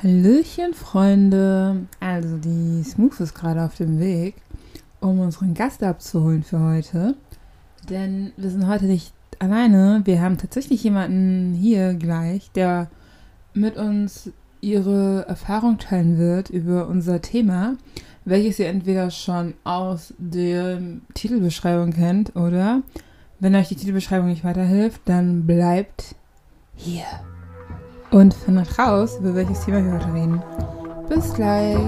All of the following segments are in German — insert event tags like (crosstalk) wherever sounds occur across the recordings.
Hallöchen, Freunde. Also, die Smooth ist gerade auf dem Weg, um unseren Gast abzuholen für heute. Denn wir sind heute nicht alleine. Wir haben tatsächlich jemanden hier gleich, der mit uns ihre Erfahrung teilen wird über unser Thema, welches ihr entweder schon aus der Titelbeschreibung kennt oder wenn euch die Titelbeschreibung nicht weiterhilft, dann bleibt hier und findet raus, über welches Thema wir heute reden. Bis gleich.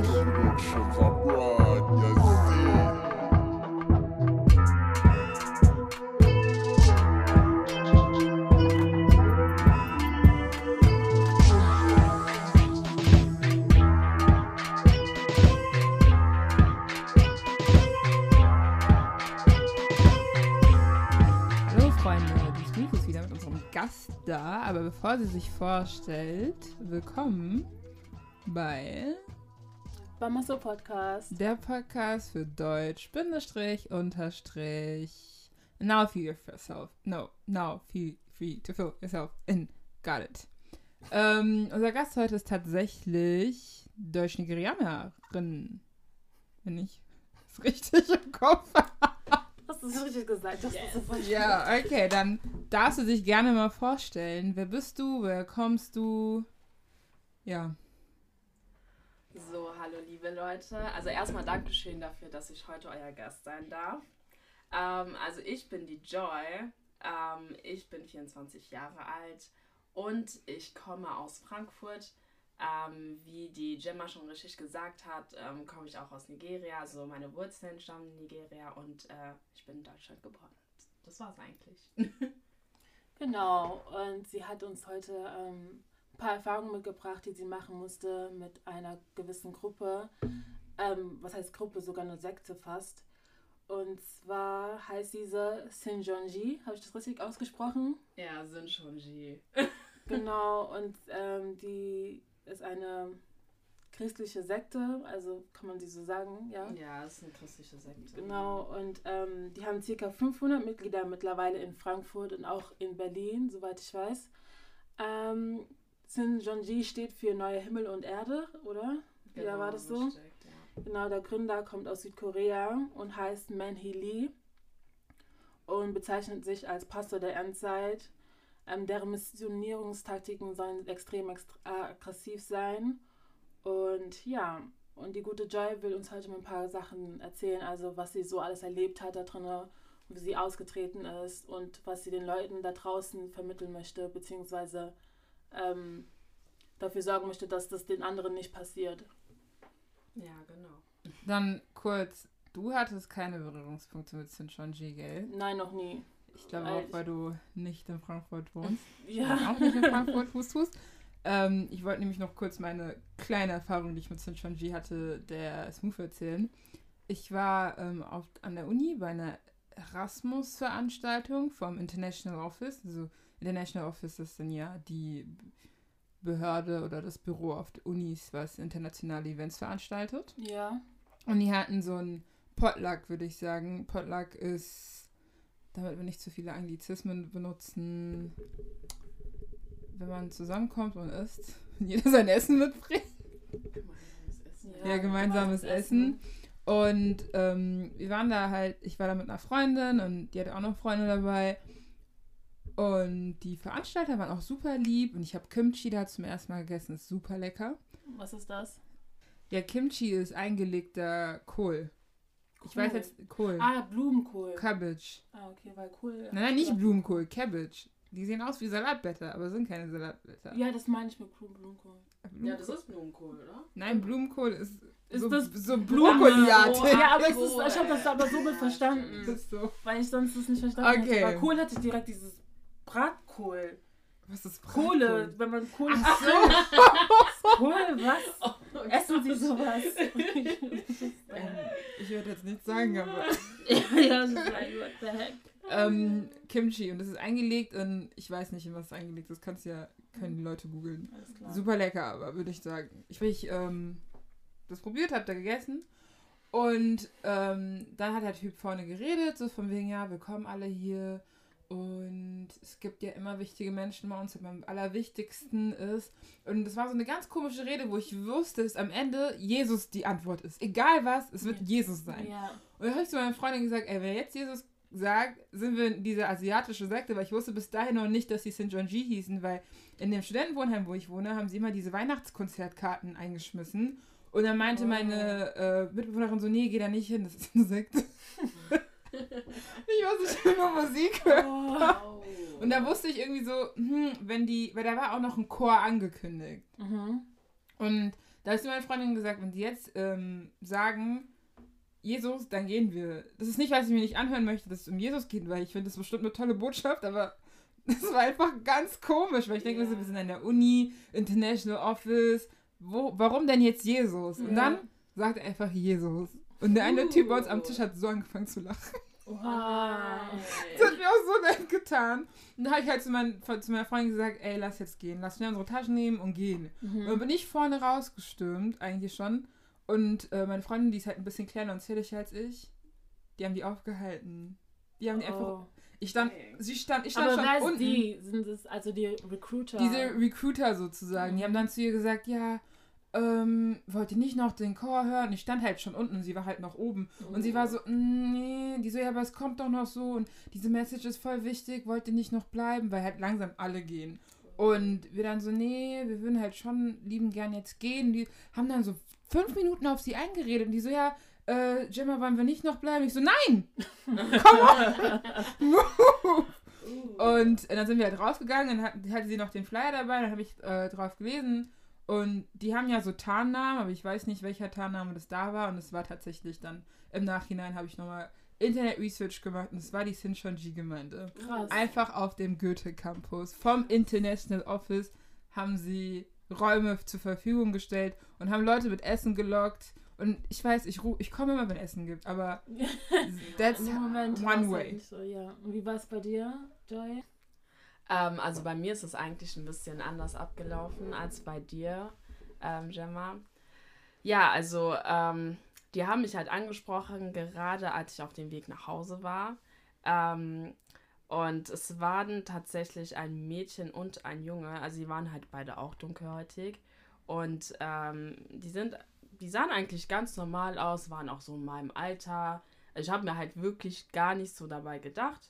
Gast da, aber bevor sie sich vorstellt, willkommen bei Bamaso Podcast. der Podcast für Deutsch, Bindestrich, Unterstrich. Now feel yourself. No, now feel free to feel yourself in. Got it. Ähm, unser Gast heute ist tatsächlich Deutsch-Nigerianerin. Wenn ich es (laughs) richtig im Kopf Hast du es richtig gesagt? Ist super Ja, okay, dann darfst du dich gerne mal vorstellen. Wer bist du? Wer kommst du? Ja. So, hallo liebe Leute. Also erstmal Dankeschön dafür, dass ich heute euer Gast sein darf. Ähm, also ich bin die Joy. Ähm, ich bin 24 Jahre alt und ich komme aus Frankfurt. Ähm, wie die Gemma schon richtig gesagt hat, ähm, komme ich auch aus Nigeria. Also meine Wurzeln stammen in Nigeria und äh, ich bin in Deutschland geboren. Das war's eigentlich. (laughs) Genau, und sie hat uns heute ähm, ein paar Erfahrungen mitgebracht, die sie machen musste mit einer gewissen Gruppe. Ähm, was heißt Gruppe? Sogar eine Sekte fast. Und zwar heißt diese Sinjonji. Habe ich das richtig ausgesprochen? Ja, G. (laughs) Genau, und ähm, die ist eine christliche Sekte, also kann man sie so sagen, ja? Ja, das ist eine christliche Sekte. Genau, und ähm, die haben ca. 500 Mitglieder mittlerweile in Frankfurt und auch in Berlin, soweit ich weiß. Ähm, Sinjonji steht für Neue Himmel und Erde, oder? Genau, ja, war das so? steckt, ja. Genau, der Gründer kommt aus Südkorea und heißt Man-Hee Lee und bezeichnet sich als Pastor der Endzeit. Ähm, deren Missionierungstaktiken sollen extrem extra aggressiv sein. Und ja, und die gute Joy will uns heute mal ein paar Sachen erzählen, also was sie so alles erlebt hat da drin, wie sie ausgetreten ist und was sie den Leuten da draußen vermitteln möchte, beziehungsweise ähm, dafür sorgen möchte, dass das den anderen nicht passiert. Ja, genau. Dann kurz, du hattest keine Berührungspunkte mit Sinchonji, gell? Nein, noch nie. Ich glaube Weil auch, weil du nicht in Frankfurt wohnst. (laughs) Ja. auch nicht in Frankfurt Fuß tust. Ähm, ich wollte nämlich noch kurz meine kleine Erfahrung, die ich mit Sinchonji hatte, der Smooth erzählen. Ich war ähm, auf, an der Uni bei einer Erasmus-Veranstaltung vom International Office. Also International Office ist dann ja die Behörde oder das Büro auf der Unis, was internationale Events veranstaltet. Ja. Und die hatten so ein Potluck, würde ich sagen. Potluck ist, damit wir nicht zu viele Anglizismen benutzen, wenn man zusammenkommt und isst, wenn jeder sein Essen mitbringt. Gemeinsames Essen. Ja, gemeinsames Essen. Und ähm, wir waren da halt, ich war da mit einer Freundin und die hatte auch noch Freunde dabei. Und die Veranstalter waren auch super lieb und ich habe Kimchi da zum ersten Mal gegessen, ist super lecker. Was ist das? Ja, Kimchi ist eingelegter Kohl. Ich weiß jetzt, Kohl. Ah, Blumenkohl. Cabbage. Ah, okay, weil Kohl. Nein, nein, nicht Blumenkohl, Cabbage. Die sehen aus wie Salatblätter, aber sind keine Salatblätter. Ja, das meine ich mit Blumen- Blumenkohl. Ja, das ist Blumenkohl, oder? Nein, Blumenkohl ist, Ist so, das- so Blumenkohliartig. Oh, Ja, aber ist, ich habe das aber so mit verstanden. Das ist so. Weil ich sonst das nicht verstanden Okay. habe. Bei Kohl hatte ich direkt dieses Bratkohl. Was ist Kohle, Bratkohl? wenn man Kohl. Ach so. (laughs) Kohl, was? (laughs) Essen Sie sowas? (laughs) (laughs) Ähm, ich werde jetzt nichts sagen, aber. (laughs) ja, das ist like, what the heck? ähm, Kimchi und das ist eingelegt in, ich weiß nicht, in was es eingelegt ist, kannst ja, können die Leute googeln. Super lecker, aber würde ich sagen. Ich, ich ähm, das probiert habe, da gegessen. Und ähm, dann hat der Typ vorne geredet, so von wegen, ja, wir kommen alle hier Und es gibt ja immer wichtige Menschen bei uns, aber am allerwichtigsten ist. Und das war so eine ganz komische Rede, wo ich wusste, dass am Ende Jesus die Antwort ist. Egal was, es wird ja. Jesus sein. Ja. Und dann habe ich zu meiner Freundin gesagt, ey, wenn jetzt Jesus sagt, sind wir in dieser asiatische Sekte, weil ich wusste bis dahin noch nicht, dass sie St. John G hießen, weil in dem Studentenwohnheim, wo ich wohne, haben sie immer diese Weihnachtskonzertkarten eingeschmissen. Und dann meinte oh. meine äh, Mitbewohnerin so, nee, geh da nicht hin, das ist eine Sekte. (laughs) ich weiß nicht, nur Musik. Oh. Und da wusste ich irgendwie so, hm, wenn die, weil da war auch noch ein Chor angekündigt. Mhm. Und da ist meine Freundin gesagt, wenn die jetzt ähm, sagen, Jesus, dann gehen wir. Das ist nicht, weil ich mir nicht anhören möchte, dass es um Jesus geht, weil ich finde das bestimmt eine tolle Botschaft, aber (laughs) das war einfach ganz komisch, weil ich denke, yeah. wir sind an der Uni, International Office, wo, warum denn jetzt Jesus? Und dann sagt er einfach Jesus. Und der eine uh. Typ bei uns am Tisch hat so angefangen zu lachen. Wow. (laughs) Das hat mir auch so nett getan. Und dann habe ich halt zu, mein, zu, meiner Freundin gesagt, ey, lass jetzt gehen. Lass mir unsere Taschen nehmen und gehen. Mhm. Und dann bin ich vorne rausgestürmt, eigentlich schon. Und äh, meine Freundin, die ist halt ein bisschen kleiner und zähliger als ich, die haben die aufgehalten. Die haben die oh. einfach. Ich stand, sie stand, ich stand Aber schon unten. die sind es, also die Recruiter. Diese Recruiter sozusagen. Mhm. Die haben dann zu ihr gesagt, ja, ähm, wollt ihr nicht noch den Chor hören? Ich stand halt schon unten und sie war halt noch oben. Oh. Und sie war so, mm, nee, die so, ja, aber es kommt doch noch so und diese Message ist voll wichtig, wollt ihr nicht noch bleiben? Weil halt langsam alle gehen. Und wir dann so, nee, wir würden halt schon lieben gern jetzt gehen. Die haben dann so fünf Minuten auf sie eingeredet und die so, ja, äh, Gemma, wollen wir nicht noch bleiben? Ich so, nein! (laughs) Komm on! (laughs) und dann sind wir halt rausgegangen, dann hatte sie noch den Flyer dabei, dann habe ich äh, drauf gelesen und die haben ja so Tarnnamen, aber ich weiß nicht, welcher Tarnname das da war. Und es war tatsächlich dann im Nachhinein habe ich nochmal Internet Research gemacht und es war die Sinchonji-Gemeinde. Krass. Einfach auf dem Goethe-Campus. Vom International Office haben sie Räume zur Verfügung gestellt und haben Leute mit Essen gelockt. Und ich weiß, ich, ich komme immer, wenn Essen gibt, aber (laughs) that's Moment, one way. So, ja. Und wie war es bei dir, Joy? Ähm, also bei mir ist es eigentlich ein bisschen anders abgelaufen als bei dir, ähm, Gemma. Ja, also ähm, die haben mich halt angesprochen, gerade als ich auf dem Weg nach Hause war. Ähm, und es waren tatsächlich ein Mädchen und ein Junge. Also sie waren halt beide auch dunkelhäutig. Und ähm, die sind, die sahen eigentlich ganz normal aus, waren auch so in meinem Alter. Ich habe mir halt wirklich gar nicht so dabei gedacht.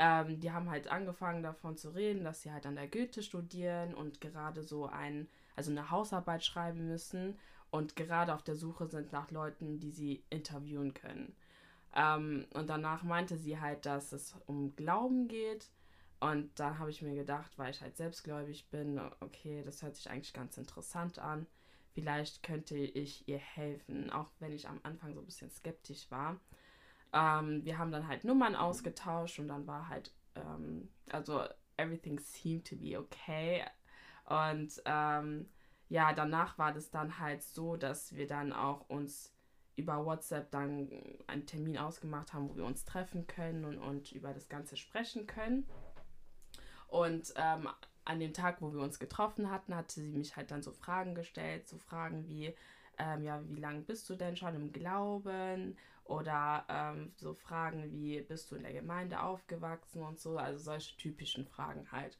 Ähm, die haben halt angefangen davon zu reden, dass sie halt an der Goethe studieren und gerade so ein, also eine Hausarbeit schreiben müssen und gerade auf der Suche sind nach Leuten, die sie interviewen können. Ähm, und danach meinte sie halt, dass es um Glauben geht. Und da habe ich mir gedacht, weil ich halt selbstgläubig bin, okay, das hört sich eigentlich ganz interessant an. Vielleicht könnte ich ihr helfen, auch wenn ich am Anfang so ein bisschen skeptisch war. Ähm, wir haben dann halt Nummern ausgetauscht und dann war halt, ähm, also everything seemed to be okay. Und ähm, ja, danach war das dann halt so, dass wir dann auch uns über WhatsApp dann einen Termin ausgemacht haben, wo wir uns treffen können und, und über das Ganze sprechen können. Und ähm, an dem Tag, wo wir uns getroffen hatten, hatte sie mich halt dann so Fragen gestellt, so Fragen wie, ähm, ja, wie lange bist du denn schon im Glauben? Oder ähm, so Fragen wie, bist du in der Gemeinde aufgewachsen und so, also solche typischen Fragen halt.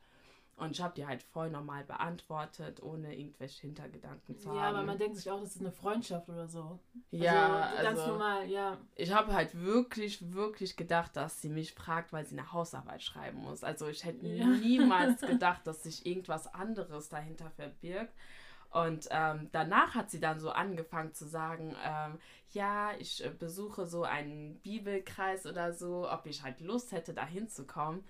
Und ich habe die halt voll normal beantwortet, ohne irgendwelche Hintergedanken zu ja, haben. Ja, aber man denkt sich auch, das ist eine Freundschaft oder so. Ja, also, ganz also, normal, ja. Ich habe halt wirklich, wirklich gedacht, dass sie mich fragt, weil sie eine Hausarbeit schreiben muss. Also ich hätte ja. niemals (laughs) gedacht, dass sich irgendwas anderes dahinter verbirgt. Und ähm, danach hat sie dann so angefangen zu sagen, ähm, ja, ich äh, besuche so einen Bibelkreis oder so, ob ich halt Lust hätte, da hinzukommen.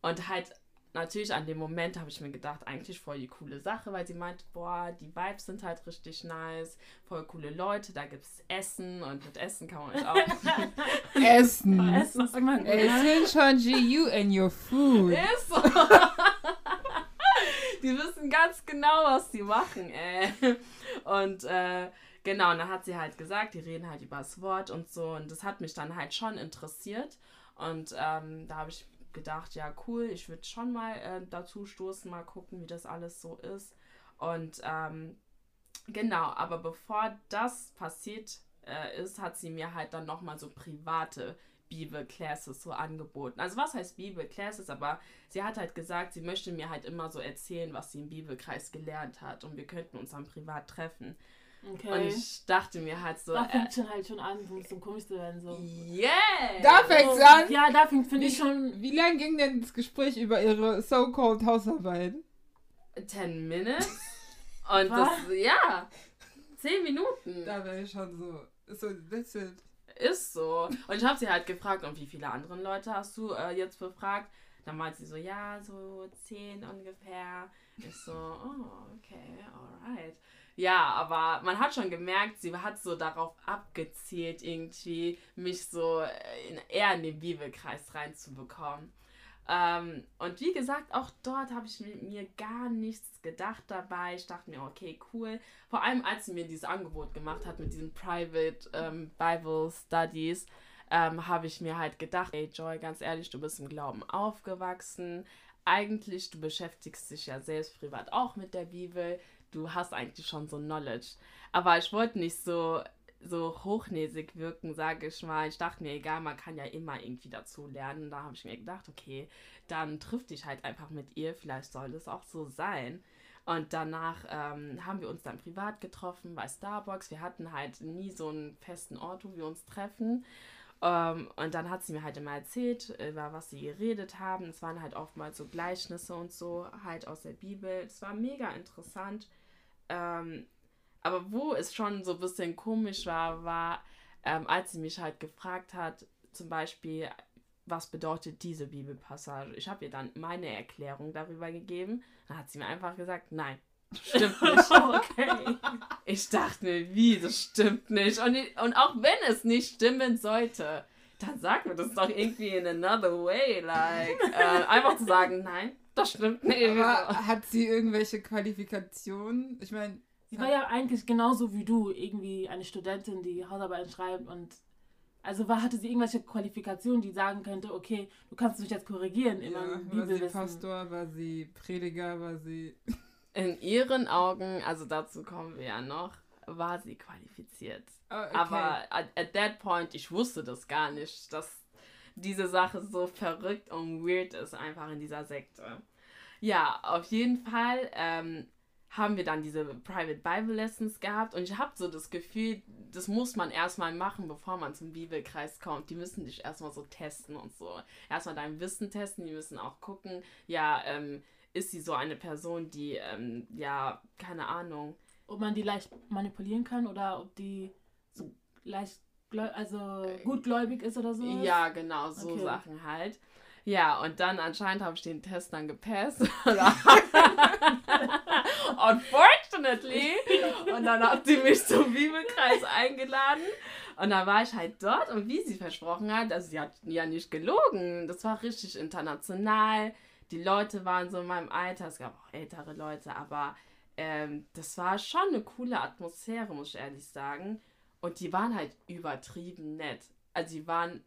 Und halt natürlich an dem Moment habe ich mir gedacht, eigentlich voll die coole Sache, weil sie meinte, boah, die Vibes sind halt richtig nice, voll coole Leute, da gibt es Essen und mit Essen kann man halt auch. (laughs) Essen. Essen ist immer gut. Essen schon you and your food. Ist so. (laughs) die wissen ganz genau, was sie machen, ey. Und äh, genau, und dann hat sie halt gesagt, die reden halt über das Wort und so. Und das hat mich dann halt schon interessiert. Und ähm, da habe ich gedacht, ja, cool, ich würde schon mal äh, dazu stoßen, mal gucken, wie das alles so ist. Und ähm, genau, aber bevor das passiert äh, ist, hat sie mir halt dann nochmal so private Bibelclasses so angeboten. Also was heißt Bibelclasses? Aber sie hat halt gesagt, sie möchte mir halt immer so erzählen, was sie im Bibelkreis gelernt hat und wir könnten uns dann privat treffen. Okay. Und ich dachte mir halt so. Da fängt äh, schon halt schon an, so bisschen komisch zu werden. So. Yeah! Da fängt es an? Ja, da finde ich schon. Wie lange ging denn das Gespräch über ihre so-called Hausarbeit? Ten Minutes? Und Was? das, ja. Zehn Minuten. Da wäre ich schon so. So, that's it. Ist so. Und ich habe sie halt gefragt, und wie viele andere Leute hast du äh, jetzt befragt? Dann meint sie so, ja, so zehn ungefähr. Ich so, oh, okay, alright. Ja, aber man hat schon gemerkt, sie hat so darauf abgezielt, irgendwie mich so in, eher in den Bibelkreis reinzubekommen. Ähm, und wie gesagt, auch dort habe ich mir gar nichts gedacht dabei. Ich dachte mir, okay, cool. Vor allem, als sie mir dieses Angebot gemacht hat mit diesen Private ähm, Bible Studies, ähm, habe ich mir halt gedacht, hey Joy, ganz ehrlich, du bist im Glauben aufgewachsen. Eigentlich, du beschäftigst dich ja selbst privat auch mit der Bibel du hast eigentlich schon so Knowledge. Aber ich wollte nicht so, so hochnäsig wirken, sage ich mal. Ich dachte mir, egal, man kann ja immer irgendwie dazu lernen. Da habe ich mir gedacht, okay, dann triff dich halt einfach mit ihr. Vielleicht soll es auch so sein. Und danach ähm, haben wir uns dann privat getroffen bei Starbucks. Wir hatten halt nie so einen festen Ort, wo wir uns treffen. Um, ähm, und dann hat sie mir halt immer erzählt, über was sie geredet haben. Es waren halt oftmals so Gleichnisse und so, halt aus der Bibel. Es war mega interessant. Ähm, aber wo es schon so ein bisschen komisch war, war, ähm, als sie mich halt gefragt hat, zum Beispiel, was bedeutet diese Bibelpassage? Ich habe ihr dann meine Erklärung darüber gegeben. Dann hat sie mir einfach gesagt, nein, stimmt (laughs) nicht. okay. Ich dachte mir, wie, das stimmt nicht. Und, und auch wenn es nicht stimmen sollte, dann sag mir das doch irgendwie in another way. Like, äh, einfach zu sagen, nein, das stimmt nicht. Aber hat sie irgendwelche Qualifikationen? Ich meine. Sie war ja eigentlich genauso wie du, irgendwie eine Studentin, die Hausarbeit schreibt und. Also war, hatte sie irgendwelche Qualifikationen, die sagen könnte, okay, du kannst mich jetzt korrigieren in ja, War sie Pastor, war sie Prediger, war sie. (laughs) In ihren Augen, also dazu kommen wir ja noch, war sie qualifiziert. Oh, okay. Aber at, at that point, ich wusste das gar nicht, dass diese Sache so verrückt und weird ist einfach in dieser Sekte. Ja, auf jeden Fall ähm, haben wir dann diese Private Bible Lessons gehabt und ich habe so das Gefühl, das muss man erstmal machen, bevor man zum Bibelkreis kommt. Die müssen dich erstmal so testen und so. Erstmal dein Wissen testen, die müssen auch gucken, ja, ähm, ist sie so eine Person, die, ähm, ja, keine Ahnung. Ob man die leicht manipulieren kann oder ob die so leicht also gutgläubig ist oder so? Ja, genau, so okay. Sachen halt. Ja, und dann anscheinend habe ich den Test dann gepasst. (laughs) Unfortunately. Und dann hat sie mich zum Bibelkreis eingeladen. Und dann war ich halt dort und wie sie versprochen hat, also sie hat ja nicht gelogen. Das war richtig international. Die Leute waren so in meinem Alter. Es gab auch ältere Leute, aber ähm, das war schon eine coole Atmosphäre, muss ich ehrlich sagen. Und die waren halt übertrieben nett. Also die waren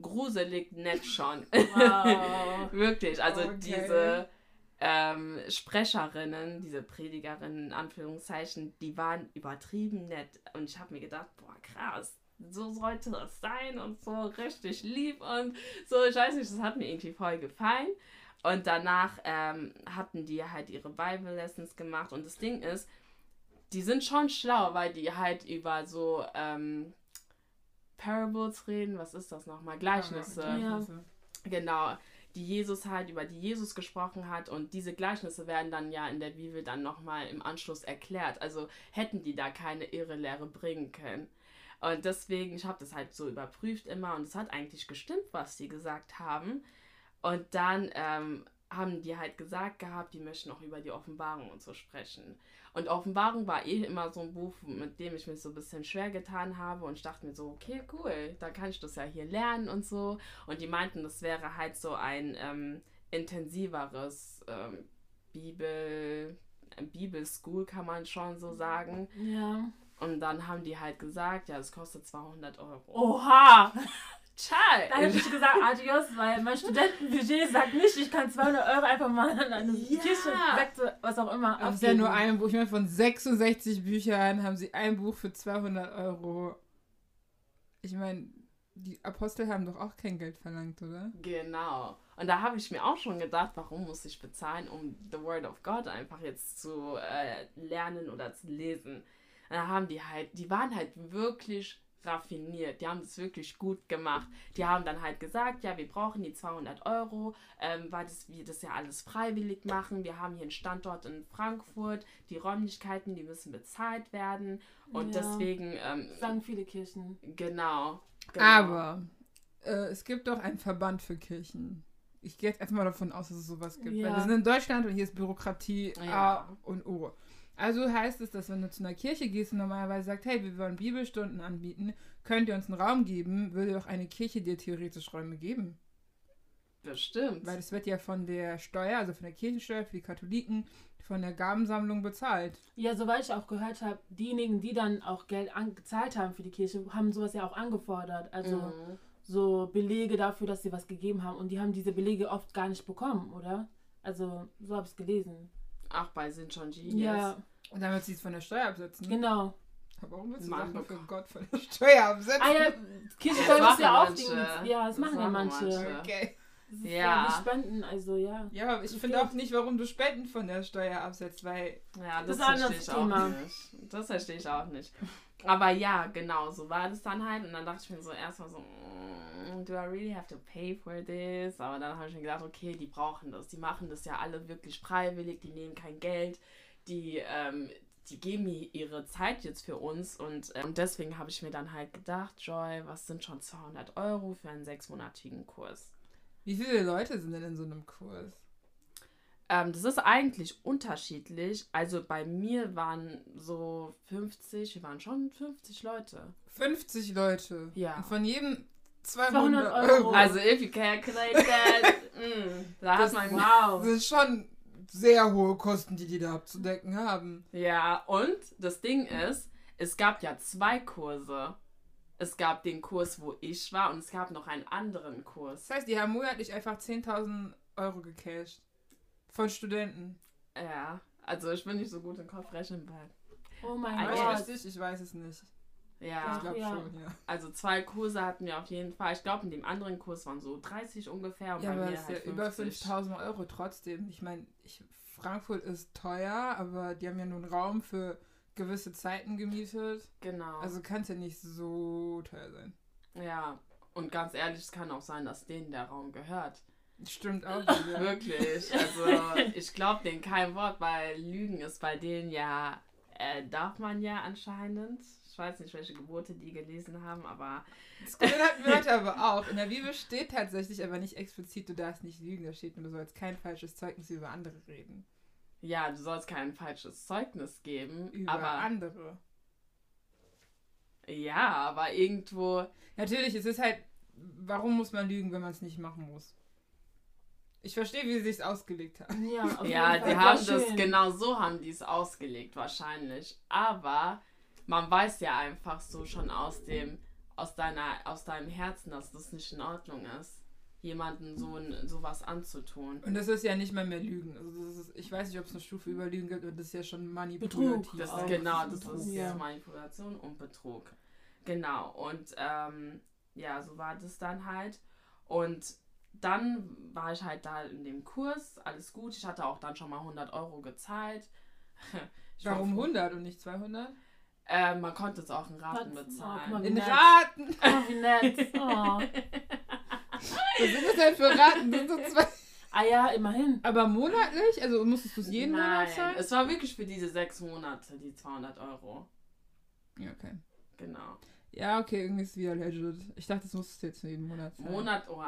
gruselig nett schon. (laughs) (laughs) Wow. Wirklich. Also okay. diese ähm, Sprecherinnen, diese Predigerinnen in Anführungszeichen, die waren übertrieben nett. Und ich habe mir gedacht, boah, krass, so sollte das sein und so richtig lieb und so, ich weiß nicht, das hat mir irgendwie voll gefallen. Und danach ähm, hatten die halt ihre Bible Lessons gemacht. Und das Ding ist, die sind schon schlau, weil die halt über so ähm, Parables reden. Was ist das nochmal? Gleichnisse. Ja. Genau. Die Jesus halt, über die Jesus gesprochen hat. Und diese Gleichnisse werden dann ja in der Bibel dann nochmal im Anschluss erklärt. Also hätten die da keine Irrelehre bringen können. Und deswegen, ich habe das halt so überprüft immer und es hat eigentlich gestimmt, was die gesagt haben. Und dann ähm, haben die halt gesagt gehabt, die möchten auch über die Offenbarung und so sprechen. Und Offenbarung war eh immer so ein Buch, mit dem ich mich so ein bisschen schwer getan habe. Und ich dachte mir so, okay, cool, da kann ich das ja hier lernen und so. Und die meinten, das wäre halt so ein ähm, intensiveres ähm, Bibel, Bibelschool, kann man schon so sagen. Ja. Und dann haben die halt gesagt, ja, es kostet 200 Euro. Oha! Child. Da hätte ich gesagt, adios, weil mein Studentenbudget sagt nicht, ich kann 200 Euro einfach mal an eine ja. Kirche, Sekte, was auch immer. Das ist ja nur ein Buch. Ich meine, von 66 Büchern haben sie ein Buch für 200 Euro. Ich meine, die Apostel haben doch auch kein Geld verlangt, oder? Genau. Und da habe ich mir auch schon gedacht, warum muss ich bezahlen, um The Word of God einfach jetzt zu äh, lernen oder zu lesen. Und da haben die halt, die waren halt wirklich raffiniert. Die haben das wirklich gut gemacht. Die haben dann halt gesagt, ja, wir brauchen die 200 Euro, ähm, weil das, wir das ja alles freiwillig machen. Wir haben hier einen Standort in Frankfurt. Die Räumlichkeiten, die müssen bezahlt werden. Und Ja. deswegen, ähm, Sagen viele Kirchen. genau, genau. Aber äh, es gibt doch einen Verband für Kirchen. Ich gehe jetzt einfach mal davon aus, dass es sowas gibt. Ja. Weil wir sind in Deutschland und hier ist Bürokratie Ja. A und O. Also heißt es, dass wenn du zu einer Kirche gehst und normalerweise sagt, hey, wir wollen Bibelstunden anbieten, könnt ihr uns einen Raum geben, würde doch eine Kirche dir theoretisch Räume geben. Bestimmt. Weil das wird ja von der Steuer, also von der Kirchensteuer für die Katholiken, von der Gabensammlung bezahlt. Ja, soweit ich auch gehört habe, diejenigen, die dann auch Geld angezahlt haben für die Kirche, haben sowas ja auch angefordert. Also Mhm. so Belege dafür, dass sie was gegeben haben. Und die haben diese Belege oft gar nicht bekommen, oder? Also, so habe ich es gelesen. Ach, bei G. Ja, Und damit sie es von der Steuer absetzen. genau. Aber Warum willst du Mann, Sachen für Gott von der Steuer absetzen? Ah ja, Das ja auch. Ja, das, Das machen ja manche. manche. Okay. Das ist Ja. ja. Spenden, also ja. Ja, aber ich Okay. finde auch nicht, warum du Spenden von der Steuer absetzt, weil Ja, Das das, ist ein verstehe anderes ich auch Thema. nicht. Das verstehe ich auch nicht. Aber ja, genau, so war das dann halt. Und dann dachte ich mir so erstmal so, mm, do I really have to pay for this? Aber dann habe ich mir gedacht, okay, die brauchen das. Die machen das ja alle wirklich freiwillig, die nehmen kein Geld, die, ähm, die geben ihre Zeit jetzt für uns. Und, ähm, und deswegen habe ich mir dann halt gedacht, Joy, was sind schon 200 Euro für einen sechsmonatigen Kurs? wie viele Leute sind denn in so einem Kurs? Ähm, das ist eigentlich unterschiedlich. Also bei mir waren so 50, wir waren schon 50 Leute. 50 Leute. Ja. Und von jedem 200, 200 Euro. Euro. Also if you calculate that, (laughs) mm, da Das- hat man Das sind schon sehr hohe Kosten, die die da abzudecken haben. Ja, und das Ding ist, es gab ja zwei Kurse. Es gab den Kurs, wo ich war, und es gab noch einen anderen Kurs. Das heißt, die haben monatlich einfach 10.000 Euro gecasht. Von Studenten. Ja, also ich bin nicht so gut im Kopfrechnen, weil. Oh mein Ah, Weiß ja. Gott. richtig? Ich weiß es nicht. Ich Ja, glaube ja. schon, ja. also zwei Kurse hatten wir auf jeden Fall. Ich glaube, in dem anderen Kurs waren so 30 ungefähr. Und Ja, bei aber mir ist ja halt über 50. 5000 Euro trotzdem. Ich meine, ich, Frankfurt ist teuer, aber die haben ja nur einen Raum für gewisse Zeiten gemietet. Genau. Also kann es ja nicht so teuer sein. ja, und ganz ehrlich, es kann auch sein, dass denen der Raum gehört. Stimmt auch wieder. Wirklich. Also, (laughs) ich glaube denen kein Wort, weil Lügen ist bei denen ja, äh, darf man ja anscheinend. Ich weiß nicht, welche Gebote die gelesen haben, aber Das hatten wir heute aber auch. In der Bibel steht tatsächlich aber nicht explizit, du darfst nicht lügen. Da steht nur, du sollst kein falsches Zeugnis über andere reden. ja, du sollst kein falsches Zeugnis geben. Über aber andere. ja, aber irgendwo. Natürlich, es ist halt, warum muss man lügen, wenn man es nicht machen muss? Ich verstehe, wie sie sich ausgelegt haben. Ja, auf Ja, jeden die haben das schön. genau so haben die es ausgelegt wahrscheinlich. Aber man weiß ja einfach so schon aus dem aus deiner aus deinem Herzen, dass das nicht in Ordnung ist, jemanden so ein- sowas anzutun. Und das ist ja nicht mal mehr Lügen. Also das ist, ich weiß nicht, ob es eine Stufe über Lügen gibt, aber das ist ja schon manipulativ. Betrug. Das Auch ist genau, das Betrug, ist ja. Manipulation und Betrug. Genau. Und ähm, ja, so war das dann halt. Und dann war ich halt da in dem Kurs, alles gut. Ich hatte auch dann schon mal 100 Euro gezahlt. (laughs) Ich war Warum froh. 100 und nicht 200? Äh, man konnte es auch in Raten Raten, bezahlen. oh, In nett. Raten! (laughs) Oh, wie nett. (laughs) Oh. Was sind das denn für Raten? Sind so zwei. Ah ja, immerhin. Aber monatlich? Also musstest du es jeden Nein, Monat zahlen? es war wirklich für diese sechs Monate, die 200 Euro. Ja, okay. Genau. Ja, okay, irgendwie ist es wieder legit. Ich dachte, das musstest du jetzt jeden Monat zahlen. Monat, oh,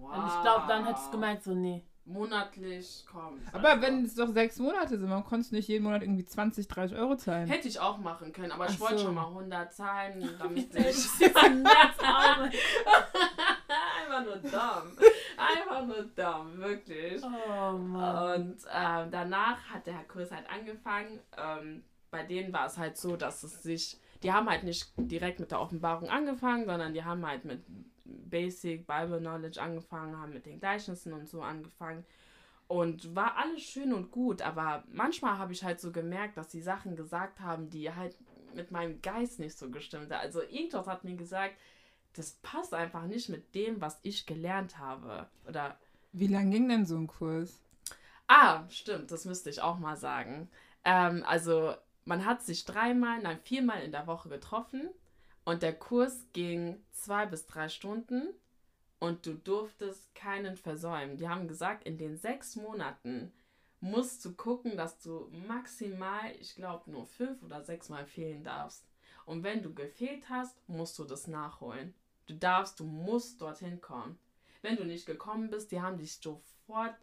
wow. Und ich glaube, dann hättest du gemerkt, so, nee. Monatlich kommt. Aber wenn es doch sechs Monate sind, warum konntest du nicht jeden Monat irgendwie 20, 30 Euro zahlen? Hätte ich auch machen können, aber ich Ach wollte so. schon mal 100 zahlen, (laughs) damit ich. (laughs) (laughs) Einfach nur dumm. Einfach nur dumm, wirklich. Oh Mann. Und ähm, danach hat der Kurs halt angefangen. Ähm, bei denen war es halt so, dass es sich. Die haben halt nicht direkt mit der Offenbarung angefangen, sondern die haben halt mit Basic Bible Knowledge angefangen, haben mit den Gleichnissen und so angefangen. Und war alles schön und gut, aber manchmal habe ich halt so gemerkt, dass die Sachen gesagt haben, die halt mit meinem Geist nicht so gestimmt haben. Also irgendwas hat mir gesagt, das passt einfach nicht mit dem, was ich gelernt habe. Oder. Wie lang ging denn so ein Kurs? Ah, stimmt, das müsste ich auch mal sagen. Ähm, also, man hat sich dreimal, nein, viermal in der Woche getroffen und der Kurs ging zwei bis drei Stunden und du durftest keinen versäumen. Die haben gesagt, in den sechs Monaten musst du gucken, dass du maximal, ich glaube, nur fünf oder sechs Mal fehlen darfst. Und wenn du gefehlt hast, musst du das nachholen. Du darfst, du musst dorthin kommen. Wenn du nicht gekommen bist, die haben dich sofort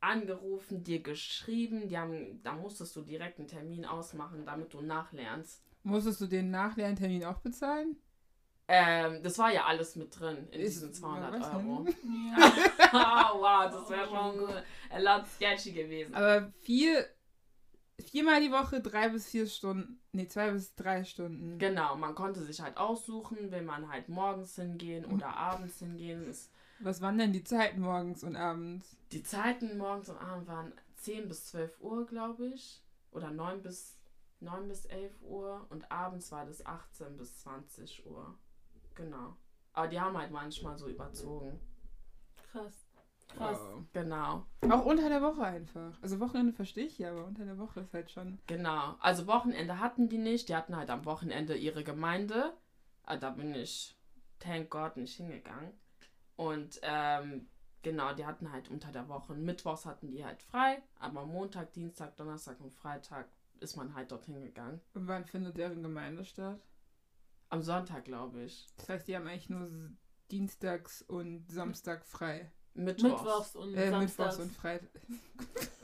angerufen, dir geschrieben, die haben, da musstest du direkt einen Termin ausmachen, damit du nachlernst. Musstest du den Nachlerntermin auch bezahlen? Ähm, das war ja alles mit drin in Ist- diesen 200 was Euro. (laughs) Ja. (laughs) oh, wow, das wäre schon ein lot sketchy gewesen. Aber vier, viermal die Woche, drei bis vier Stunden. Nee, zwei bis drei Stunden. Genau, man konnte sich halt aussuchen, will man halt morgens hingehen (laughs) oder abends hingehen. Es, Was waren denn die Zeiten morgens und abends? die Zeiten morgens und abends waren 10 bis 12 Uhr, glaube ich. Oder 9 bis, 9 bis 11 Uhr. Und abends war das 18 bis 20 Uhr. Genau. Aber die haben halt manchmal so überzogen. Krass. Krass. Wow. Genau. Auch unter der Woche einfach. Also Wochenende verstehe ich ja, aber unter der Woche ist halt schon. Genau. Also Wochenende hatten die nicht. Die hatten halt am Wochenende ihre Gemeinde. Ah, Da bin ich, thank God, nicht hingegangen. Und ähm, genau, die hatten halt unter der Woche. Mittwochs hatten die halt frei, aber Montag, Dienstag, Donnerstag und Freitag ist man halt dorthin gegangen. Und wann findet deren Gemeinde statt? Am Sonntag, glaube ich. Das heißt, die haben eigentlich nur Dienstags und Samstag frei. Mittwochs. Mittwochs und Äh, Samstags. (laughs) Mittwochs und Freitag.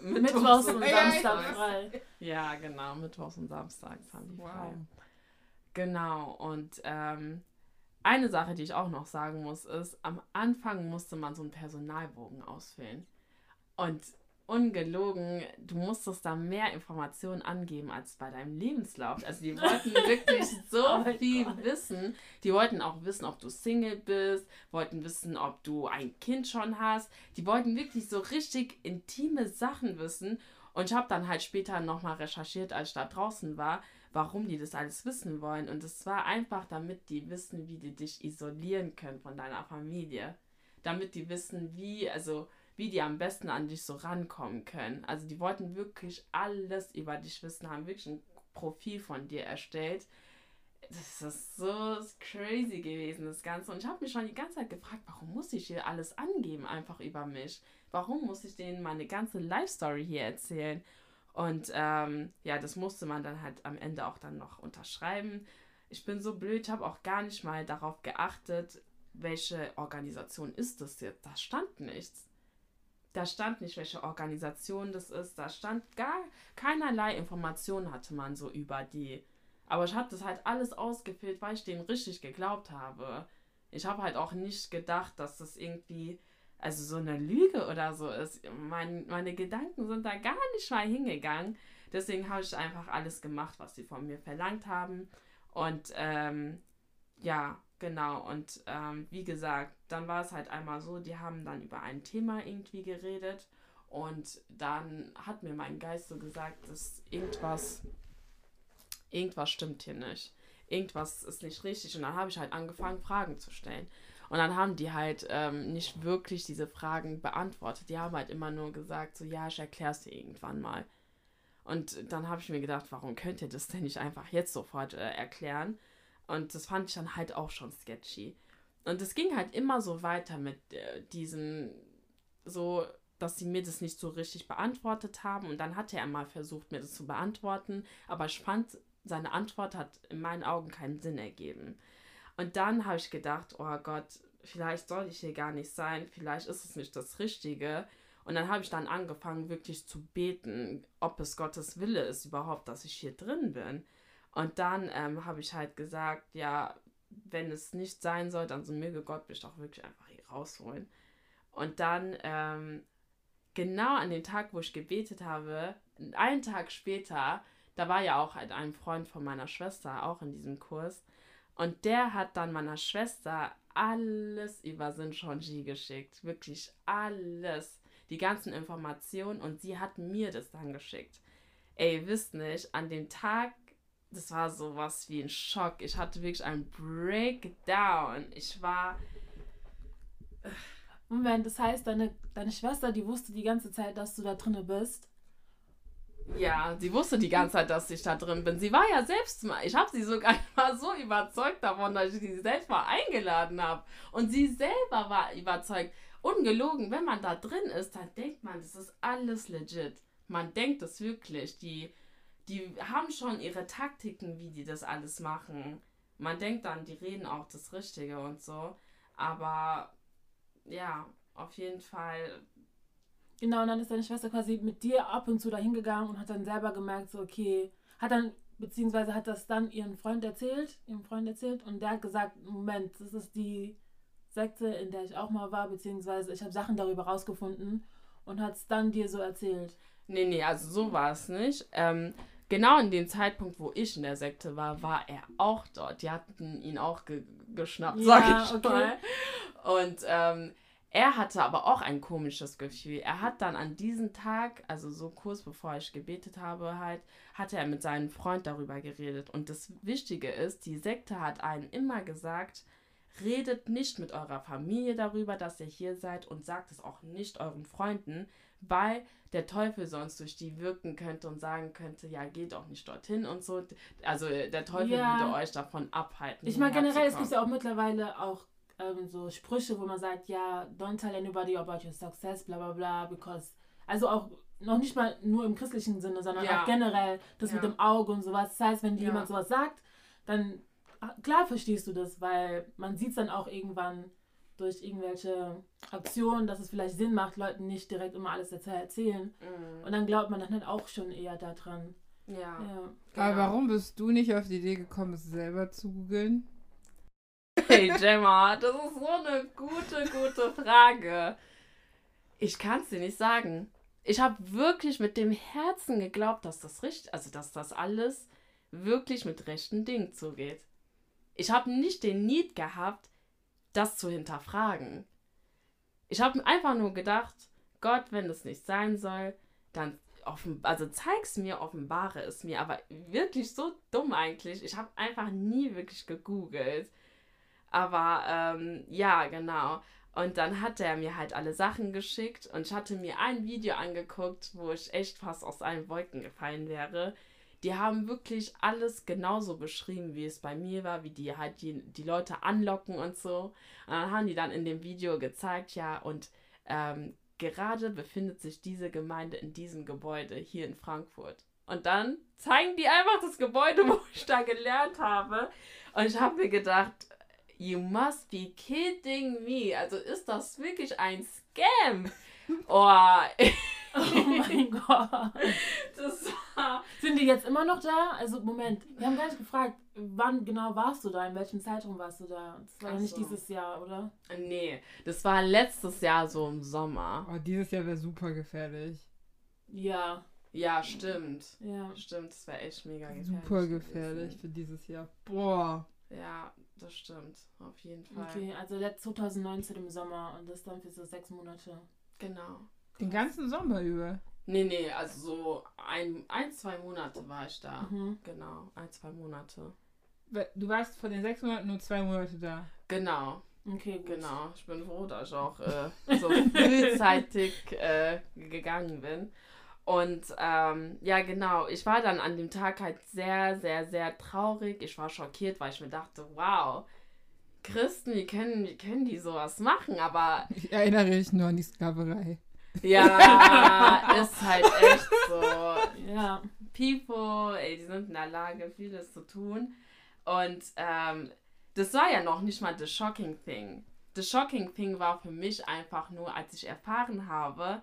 Mittwochs und Samstag frei. Ja, genau, Mittwochs und Samstags haben die Wow. frei. Genau, und ähm, eine Sache, die ich auch noch sagen muss, ist, am Anfang musste man so einen Personalbogen ausfüllen. Und ungelogen, du musstest da mehr Informationen angeben als bei deinem Lebenslauf. Also die wollten wirklich (laughs) so Oh viel Gott. wissen. Die wollten auch wissen, ob du Single bist, wollten wissen, ob du ein Kind schon hast. Die wollten wirklich so richtig intime Sachen wissen. Und ich habe dann halt später nochmal recherchiert, als ich da draußen war, warum die das alles wissen wollen. Und es war einfach, damit die wissen, wie die dich isolieren können von deiner Familie. Damit die wissen, wie, also wie die am besten an dich so rankommen können. Also die wollten wirklich alles über dich wissen, haben wirklich ein Profil von dir erstellt. Das ist so crazy gewesen, das Ganze. Und ich habe mich schon die ganze Zeit gefragt, warum muss ich hier alles angeben, einfach über mich? Warum muss ich denen meine ganze Life-Story hier erzählen? Und ähm, ja, das musste man dann halt am Ende auch dann noch unterschreiben. Ich bin so blöd, ich habe auch gar nicht mal darauf geachtet, welche Organisation ist das jetzt. Da stand nichts. Da stand nicht, welche Organisation das ist. Da stand gar keinerlei Informationen hatte man so über die. Aber ich habe das halt alles ausgefüllt, weil ich denen richtig geglaubt habe. Ich habe halt auch nicht gedacht, dass das irgendwie, also so eine Lüge oder so ist. Mein, meine Gedanken sind da gar nicht mal hingegangen. Deswegen habe ich einfach alles gemacht, was sie von mir verlangt haben. Und ähm, ja, genau. Und ähm, wie gesagt, dann war es halt einmal so, die haben dann über ein Thema irgendwie geredet. Und dann hat mir mein Geist so gesagt, dass irgendwas, irgendwas stimmt hier nicht. Irgendwas ist nicht richtig. Und dann habe ich halt angefangen, Fragen zu stellen. Und dann haben die halt ähm, nicht wirklich diese Fragen beantwortet. Die haben halt immer nur gesagt, so ja, ich erkläre es dir irgendwann mal. Und dann habe ich mir gedacht, warum könnt ihr das denn nicht einfach jetzt sofort äh, erklären? Und das fand ich dann halt auch schon sketchy. Und es ging halt immer so weiter mit äh, diesem, so, dass sie mir das nicht so richtig beantwortet haben. Und dann hatte er mal versucht, mir das zu beantworten. Aber ich fand, seine Antwort hat in meinen Augen keinen Sinn ergeben. Und dann habe ich gedacht, oh Gott, vielleicht soll ich hier gar nicht sein. Vielleicht ist es nicht das Richtige. Und dann habe ich dann angefangen, wirklich zu beten, ob es Gottes Wille ist überhaupt, dass ich hier drin bin. Und dann ähm, habe ich halt gesagt, ja, wenn es nicht sein soll, dann so möge Gott mich doch wirklich einfach hier rausholen. Und dann, ähm, genau an dem Tag, wo ich gebetet habe, einen Tag später, da war ja auch halt ein Freund von meiner Schwester auch in diesem Kurs. Und der hat dann meiner Schwester alles über Sinchonji geschickt. Wirklich alles. Die ganzen Informationen. Und sie hat mir das dann geschickt. Ey, wisst nicht, an dem Tag, das war sowas wie ein Schock. Ich hatte wirklich einen Breakdown. Ich war. Moment, das heißt, deine, deine Schwester, die wusste die ganze Zeit, dass du da drinne bist. Ja, sie wusste die ganze Zeit, dass ich da drin bin. Sie war ja selbst mal. Ich habe sie sogar (laughs) mal so überzeugt davon, dass ich sie selbst mal eingeladen habe. Und sie selber war überzeugt. Ungelogen, wenn man da drin ist, dann denkt man, das ist alles legit. Man denkt es wirklich. Die, die haben schon ihre Taktiken, wie die das alles machen. Man denkt dann, die reden auch das Richtige und so. Aber ja, auf jeden Fall Genau, und dann ist deine Schwester quasi mit dir ab und zu dahin gegangen und hat dann selber gemerkt, so, okay, hat dann, beziehungsweise hat das dann ihren Freund erzählt, ihrem Freund erzählt und der hat gesagt, Moment, das ist die Sekte, in der ich auch mal war, beziehungsweise ich habe Sachen darüber rausgefunden und hat es dann dir so erzählt. Nee, nee, also so war es nicht. Ähm, genau in dem Zeitpunkt, wo ich in der Sekte war, war er auch dort. Die hatten ihn auch ge geschnappt, sag ja, ich okay. mal. Und ähm, er hatte aber auch ein komisches Gefühl. Er hat dann an diesem Tag, also so kurz bevor ich gebetet habe, halt, hatte er mit seinem Freund darüber geredet. Und das Wichtige ist, die Sekte hat einen immer gesagt, redet nicht mit eurer Familie darüber, dass ihr hier seid und sagt es auch nicht euren Freunden, weil der Teufel sonst durch die wirken könnte und sagen könnte, ja, geht auch nicht dorthin und so. Also der Teufel ja. würde euch davon abhalten. Ich meine, generell, es gibt ja auch mittlerweile auch ähm, so Sprüche, wo man sagt, ja, don't tell anybody about your success, bla bla bla, because, also auch noch nicht mal nur im christlichen Sinne, sondern ja. auch generell das ja. mit dem Auge und sowas. Das heißt, wenn dir jemand sowas sagt, dann ah, klar verstehst du das, weil man sieht es dann auch irgendwann durch irgendwelche Aktionen, dass es vielleicht Sinn macht, Leuten nicht direkt immer alles erzählen. Mhm. Und dann glaubt man dann halt auch schon eher daran. Ja. ja. Genau. Aber warum bist du nicht auf die Idee gekommen, es selber zu googeln? Hey Gemma, das ist so eine gute, gute Frage. Ich kann es dir nicht sagen. Ich habe wirklich mit dem Herzen geglaubt, dass das richtig, also dass das alles wirklich mit rechten Dingen zugeht. Ich habe nicht den Need gehabt, das zu hinterfragen. Ich habe einfach nur gedacht, Gott, wenn es nicht sein soll, dann offen, also zeig's mir, offenbare es mir. Aber wirklich so dumm eigentlich. Ich habe einfach nie wirklich gegoogelt. Aber ähm, ja, genau. Und dann hat er mir halt alle Sachen geschickt und ich hatte mir ein Video angeguckt, wo ich echt fast aus allen Wolken gefallen wäre. Die haben wirklich alles genauso beschrieben, wie es bei mir war, wie die halt die, die Leute anlocken und so. Und dann haben die dann in dem Video gezeigt, ja, und ähm, gerade befindet sich diese Gemeinde in diesem Gebäude hier in Frankfurt. Und dann zeigen die einfach das Gebäude, (laughs) wo ich da gelernt habe. Und ich habe mir gedacht, You must be kidding me. Also ist das wirklich ein Scam? (laughs) Oh, oh mein (laughs) Gott. Das war... (laughs) Sind die jetzt immer noch da? Also, Moment, wir haben gar nicht gefragt, wann genau warst du da? In welchem Zeitraum warst du da? Das war ja nicht dieses Jahr, oder? Nee, das war letztes Jahr so im Sommer. Oh, dieses Jahr wäre super gefährlich. Ja. Ja, stimmt. Ja. Stimmt, das wäre echt mega gefährlich. Super gefährlich für dieses Jahr. Boah. Ja, das stimmt. Auf jeden Fall. Okay, also 2019 im Sommer und das dann für so sechs Monate. Genau. Den ganzen Sommer über? Nee, nee, also so ein, ein zwei Monate war ich da. Mhm. Genau, ein, zwei Monate. Du warst von den sechs Monaten nur zwei Monate da? Genau. Okay, gut. genau. Ich bin froh, dass ich auch äh, so frühzeitig äh, gegangen bin. Und ähm, ja, genau, ich war dann an dem Tag halt sehr, sehr, sehr traurig. Ich war schockiert, weil ich mir dachte, wow, Christen, wie können, wie können die sowas machen? Aber. Ich erinnere mich nur an die Sklaverei. Ja, (laughs) ist halt echt so. Ja, People, ey, die sind in der Lage, vieles zu tun. Und ähm, das war ja noch nicht mal the shocking thing. The shocking thing war für mich einfach nur, als ich erfahren habe,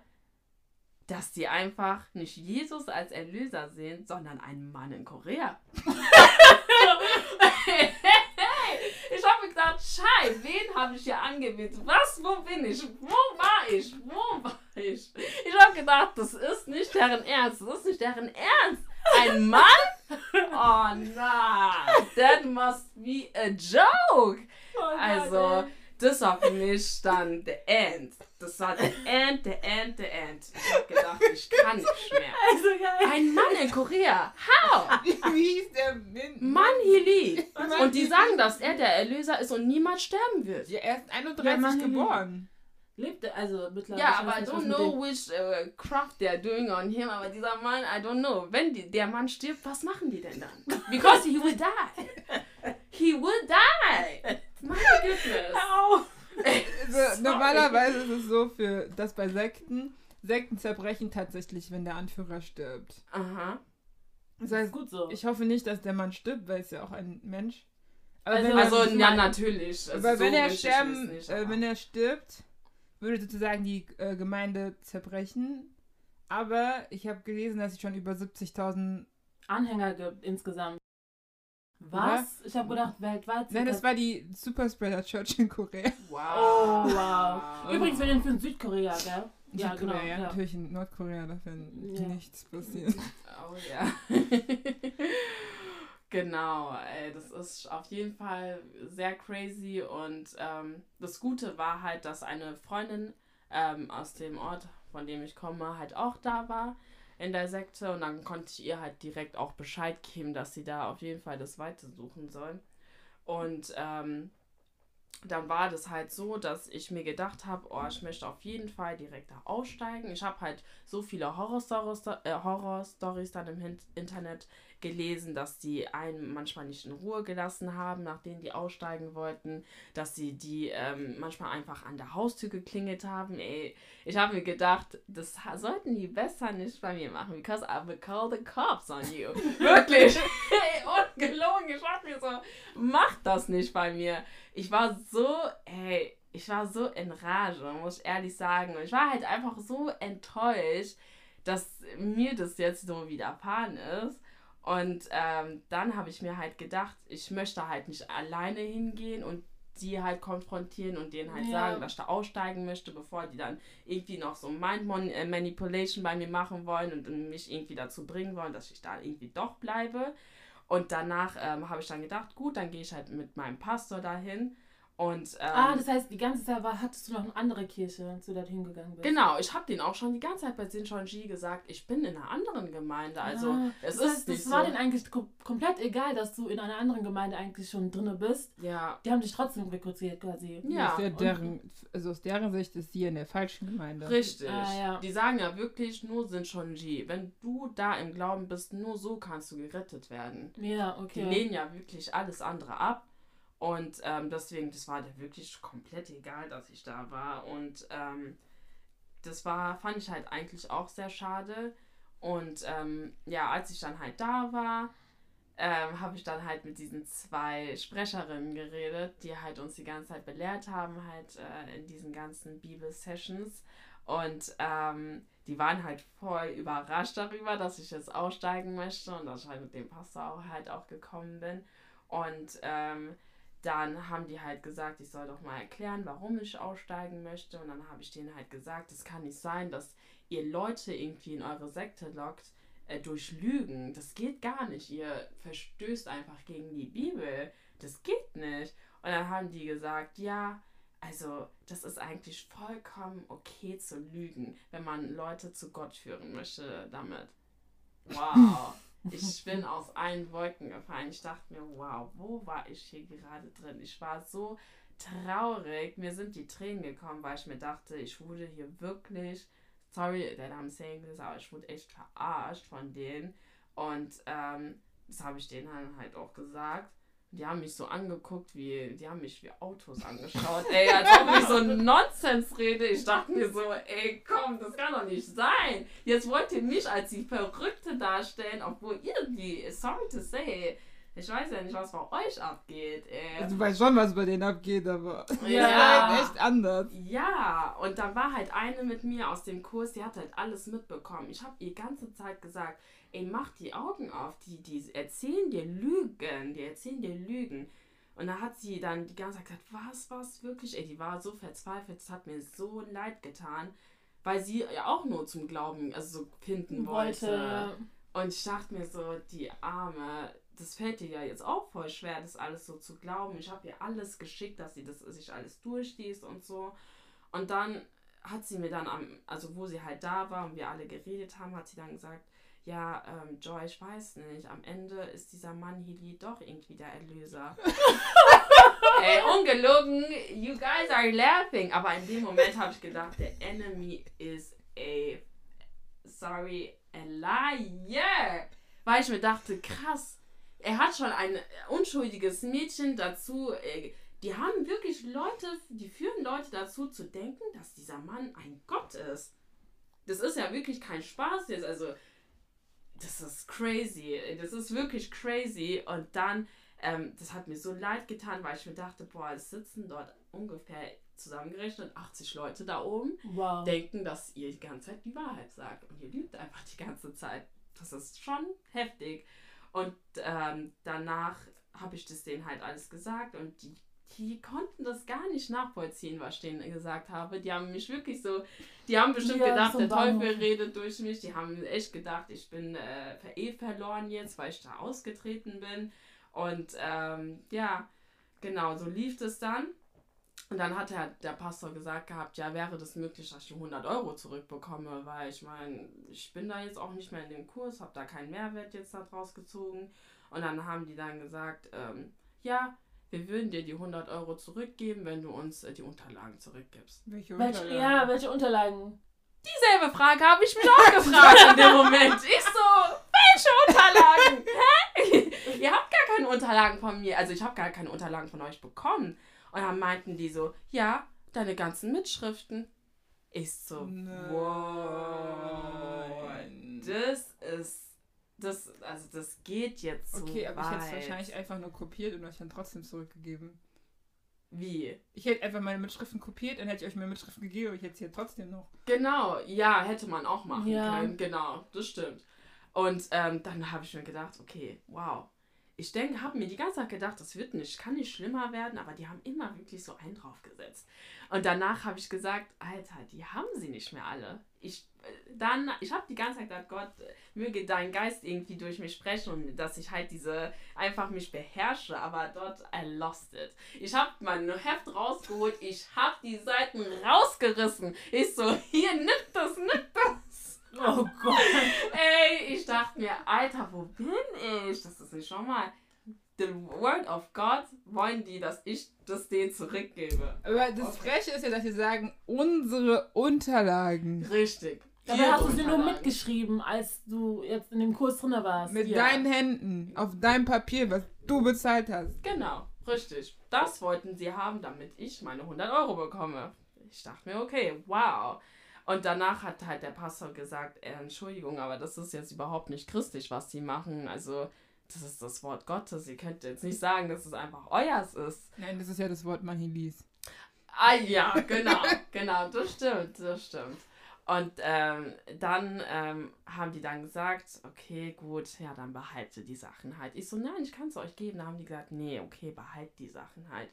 dass die einfach nicht Jesus als Erlöser sehen, sondern einen Mann in Korea. (laughs) (laughs) gedacht, Schei, wen habe ich hier angebetet? Was, wo bin ich? Wo war ich? Wo war ich? Ich habe gedacht, das ist nicht deren Ernst. Das ist nicht deren Ernst. Ein Mann? Oh nein, that must be a joke. Oh, also, das war für mich dann the end. Das war the end, the end, the end. Ich hab gedacht, ich kann nicht mehr. Also geil. Ein Mann in Korea. How? Wie hieß der Min? Mann Hili. Mann Und die sagen, dass er der Erlöser ist und niemals sterben wird. Ja, er ist 31 Ja, geboren. Lebt er, also mittlerweile. Ja, ich aber weiß I don't know which uh, craft they're doing on him. Aber dieser Mann, I don't know. Wenn die, der Mann stirbt, was machen die denn dann? Because he will die. He will die. My goodness. Au! Also, Sorry. normalerweise ist es so, für das bei Sekten, Sekten zerbrechen tatsächlich, wenn der Anführer stirbt. Aha. Das Das ist heißt, gut so. ich hoffe nicht, dass der Mann stirbt, weil es ja auch ein Mensch. Aber Also- Also, er, ja, natürlich. Also, aber so wenn er sterben, nicht, äh, aber- wenn er stirbt, würde sozusagen die äh, Gemeinde zerbrechen. Aber ich habe gelesen, dass es schon über 70.000. Anhänger gibt insgesamt. Was? Ich habe gedacht, weltweit Nein, das war die Superspreader Church in Korea. Wow. Oh, wow. Übrigens, wir reden für Südkorea, gell? Ja, Südkorea, genau. ja. Natürlich in Nordkorea darf ja Ja. nichts passieren. Oh ja. (laughs) genau, ey, das ist auf jeden Fall sehr crazy und ähm, das Gute war halt, dass eine Freundin ähm, aus dem Ort, von dem ich komme, halt auch da war in der Sekte und dann konnte ich ihr halt direkt auch Bescheid geben, dass sie da auf jeden Fall das Weite suchen soll. Und ähm, dann war das halt so, dass ich mir gedacht habe, oh, ich möchte auf jeden Fall direkt da aussteigen. Ich habe halt so viele Horror-Stories äh, Horror dann im Hin Internet gelesen, dass die einen manchmal nicht in Ruhe gelassen haben, nachdem die aussteigen wollten, dass sie die ähm, manchmal einfach an der Haustür geklingelt haben. Ey, ich habe mir gedacht, das sollten die besser nicht bei mir machen, because I will call the cops on you. (laughs) Wirklich. ey, ungelogen. Ich dachte mir so, mach das nicht bei mir. Ich war so, ey, ich war so in Rage, muss ich ehrlich sagen. Und ich war halt einfach so enttäuscht, dass mir das jetzt so widerfahren ist. Und ähm, dann habe ich mir halt gedacht, ich möchte halt nicht alleine hingehen und die halt konfrontieren und denen halt Ja. sagen, dass ich da aussteigen möchte, bevor die dann irgendwie noch so Mind äh, Manipulation bei mir machen wollen und mich irgendwie dazu bringen wollen, dass ich da irgendwie doch bleibe. Und danach ähm, habe ich dann gedacht, gut, dann gehe ich halt mit meinem Pastor dahin. Und ähm, Ah, das heißt, die ganze Zeit war, hattest du noch eine andere Kirche, als du dorthin gegangen bist. Genau, ich habe denen auch schon die ganze Zeit bei Sinchonji gesagt, ich bin in einer anderen Gemeinde. Also ah, es das ist heißt, nicht das war so. denen eigentlich kom komplett egal, dass du in einer anderen Gemeinde eigentlich schon drinne bist. Ja, Die haben dich trotzdem rekrutiert quasi. Ja, ja und- deren, also aus deren Sicht ist sie in der falschen Gemeinde. richtig. Ah, ja. Die sagen ja wirklich nur Sinchonji. Wenn du da im Glauben bist, nur so kannst du gerettet werden. Ja, Die okay. lehnen ja wirklich alles andere ab. Und ähm, deswegen, das war dir wirklich komplett egal, dass ich da war. Und ähm, das war, fand ich halt eigentlich auch sehr schade. Und ähm, ja, als ich dann halt da war, ähm, habe ich dann halt mit diesen zwei Sprecherinnen geredet, die halt uns die ganze Zeit belehrt haben, halt äh, in diesen ganzen Bibel-Sessions. Und ähm, die waren halt voll überrascht darüber, dass ich jetzt aussteigen möchte und dass ich halt mit dem Pastor auch halt auch gekommen bin. Und ähm, dann haben die halt gesagt, ich soll doch mal erklären, warum ich aussteigen möchte. Und dann habe ich denen halt gesagt, es kann nicht sein, dass ihr Leute irgendwie in eure Sekte lockt äh, durch Lügen. Das geht gar nicht. Ihr verstößt einfach gegen die Bibel. Das geht nicht. Und dann haben die gesagt, ja, also das ist eigentlich vollkommen okay zu lügen, wenn man Leute zu Gott führen möchte damit. (laughs) Wow. Ich bin aus allen Wolken gefallen. Ich dachte mir, wow, wo war ich hier gerade drin? Ich war so traurig. Mir sind die Tränen gekommen, weil ich mir dachte, ich wurde hier wirklich, sorry that I'm saying this, aber ich wurde echt verarscht von denen. Und ähm, das habe ich denen halt auch gesagt. Die haben mich so angeguckt, wie, die haben mich wie Autos angeschaut, ey, als ob ich so (laughs) Nonsens rede. Ich dachte mir so, ey, komm, das kann doch nicht sein. Jetzt wollt ihr mich als die Verrückte darstellen, obwohl ihr die, sorry to say, ich weiß ja nicht, was bei euch abgeht, ey. Also, du weißt schon, was bei denen abgeht, aber (laughs) Ja. war halt echt anders. Ja, und dann war halt eine mit mir aus dem Kurs, die hat halt alles mitbekommen. Ich habe ihr ganze Zeit gesagt, ey, mach die Augen auf, die, die erzählen dir Lügen, die erzählen dir Lügen. Und da hat sie dann die ganze Zeit gesagt, was, was, wirklich? Ey, die war so verzweifelt, es hat mir so leid getan, weil sie ja auch nur zum Glauben, also so finden wollte. wollte. Und ich dachte mir so, die Arme, das fällt dir ja jetzt auch voll schwer, das alles so zu glauben. Ich habe ihr alles geschickt, dass sie das sich alles durchliest und so. Und dann hat sie mir dann am, also wo sie halt da war und wir alle geredet haben, hat sie dann gesagt, ja, ähm, Joy, ich weiß nicht, am Ende ist dieser Mann Hili doch irgendwie der Erlöser. (laughs) Ey, ungelogen, you guys are laughing. Aber in dem Moment habe ich gedacht, der Enemy is a, sorry, a liar. Weil ich mir dachte, krass, er hat schon ein unschuldiges Mädchen dazu, äh, die haben wirklich Leute, die führen Leute dazu zu denken, dass dieser Mann ein Gott ist. Das ist ja wirklich kein Spaß jetzt, also das ist crazy, das ist wirklich crazy und dann, ähm, das hat mir so leid getan, weil ich mir dachte, boah, es sitzen dort ungefähr zusammengerechnet 80 Leute da oben, wow. denken, dass ihr die ganze Zeit die Wahrheit sagt und ihr lügt einfach die ganze Zeit. Das ist schon heftig. Und ähm, danach habe ich das denen halt alles gesagt und die die konnten das gar nicht nachvollziehen, was ich denen gesagt habe. Die haben mich wirklich so, die haben bestimmt ja, gedacht, der Teufel redet durch mich. Die haben echt gedacht, ich bin äh, eh verloren jetzt, weil ich da ausgetreten bin. Und ähm, ja, genau, so lief es dann. Und dann hat der, der Pastor gesagt gehabt, ja, wäre das möglich, dass ich die 100 Euro zurückbekomme, weil ich meine, ich bin da jetzt auch nicht mehr in dem Kurs, habe da keinen Mehrwert jetzt daraus gezogen. Und dann haben die dann gesagt, ähm, ja, wir würden dir die 100 Euro zurückgeben, wenn du uns äh, die Unterlagen zurückgibst. Welche Unterlagen? Welche, ja, welche Unterlagen? Dieselbe Frage habe ich mich auch (laughs) gefragt in dem Moment. Ich so, welche Unterlagen? (laughs) Hä? Ihr habt gar keine Unterlagen von mir. Also ich habe gar keine Unterlagen von euch bekommen. Und dann meinten die so, ja, deine ganzen Mitschriften. Ich so, Nein. wow. Das ist das, also das geht jetzt so Okay, aber weit. ich hätte es wahrscheinlich einfach nur kopiert und euch dann trotzdem zurückgegeben. Wie? Ich hätte einfach meine Mitschriften kopiert, dann hätte ich euch meine Mitschriften gegeben, aber ich hätte es hier trotzdem noch. Genau, ja, hätte man auch machen ja. können. Genau, das stimmt. Und ähm, dann habe ich mir gedacht, okay, wow. Ich denke, habe mir die ganze Zeit gedacht, das wird nicht, kann nicht schlimmer werden, aber die haben immer wirklich so einen draufgesetzt. Und danach habe ich gesagt, Alter, die haben sie nicht mehr alle. Ich dann, ich habe die ganze Zeit gedacht, Gott, möge dein Geist irgendwie durch mich sprechen und dass ich halt diese, einfach mich beherrsche, aber dort, I lost it. Ich habe mein Heft rausgeholt, ich habe die Seiten rausgerissen. Ich so, hier, nimm das, nimm das. Oh Gott. Ey, ich dachte mir, Alter, wo bin ich? Das ist nicht schon mal the word of God wollen die, dass ich das denen zurückgebe. Aber das okay. Freche ist ja, dass sie sagen, unsere Unterlagen. Richtig. Dabei hast du sie nur mitgeschrieben, als du jetzt in dem Kurs drin warst. Mit ja. deinen Händen, auf deinem Papier, was du bezahlt hast. Genau, richtig. Das wollten sie haben, damit ich meine 100 Euro bekomme. Ich dachte mir, okay, wow. Und danach hat halt der Pastor gesagt, äh, Entschuldigung, aber das ist jetzt überhaupt nicht christlich, was sie machen. Also, das ist das Wort Gottes. Ihr könnt jetzt nicht sagen, dass es einfach euers ist. Nein, das ist ja das Wort Mahilis. Ah ja, genau, genau, das stimmt, das stimmt. Und ähm, dann ähm, haben die dann gesagt, okay, gut, ja, dann behalte die Sachen halt. Ich so, nein, ich kann es euch geben. Dann haben die gesagt, nee, okay, behalt die Sachen halt.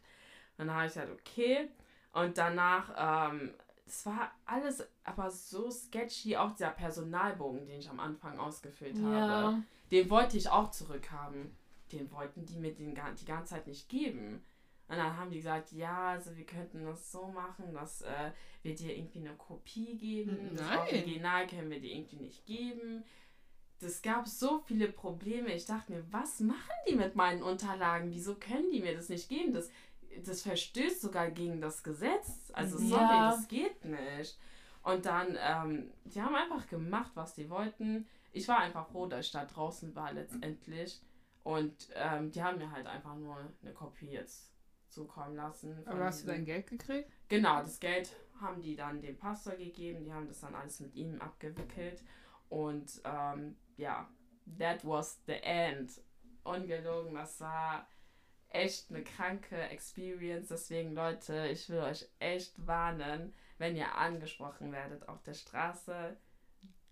Und dann habe ich gesagt, okay. Und danach, ähm, es war alles aber so sketchy, auch dieser Personalbogen, den ich am Anfang ausgefüllt ja. habe. Den wollte ich auch zurückhaben. Den wollten die mir den, die ganze Zeit nicht geben. Und dann haben die gesagt, ja, also wir könnten das so machen, dass äh, wir dir irgendwie eine Kopie geben. Nein. Das Original können wir dir irgendwie nicht geben. Das gab so viele Probleme. Ich dachte mir, was machen die mit meinen Unterlagen? Wieso können die mir das nicht geben? Das, das verstößt sogar gegen das Gesetz. Also sorry, ja. das geht nicht. Und dann, ähm, die haben einfach gemacht, was die wollten. Ich war einfach froh, dass ich da draußen war letztendlich. Und ähm, die haben mir halt einfach nur eine Kopie jetzt zukommen lassen. Aber hast du dein Geld gekriegt? Genau, das Geld haben die dann dem Pastor gegeben. Die haben das dann alles mit ihm abgewickelt. Und ähm, ja, that was the end. Ungelogen, das war echt eine kranke Experience. Deswegen, Leute, ich will euch echt warnen, wenn ihr angesprochen werdet auf der Straße,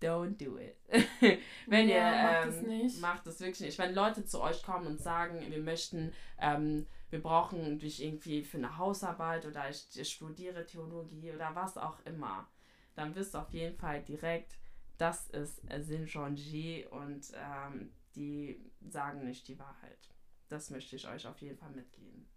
don't do it. (laughs) wenn ja, ihr ähm, macht es wirklich nicht. Wenn Leute zu euch kommen und sagen, wir möchten ähm, wir brauchen dich irgendwie für eine Hausarbeit oder ich, ich studiere Theologie oder was auch immer, dann wisst auf jeden Fall direkt, das ist Sinjonji und ähm, die sagen nicht die Wahrheit. Das möchte ich euch auf jeden Fall mitgeben.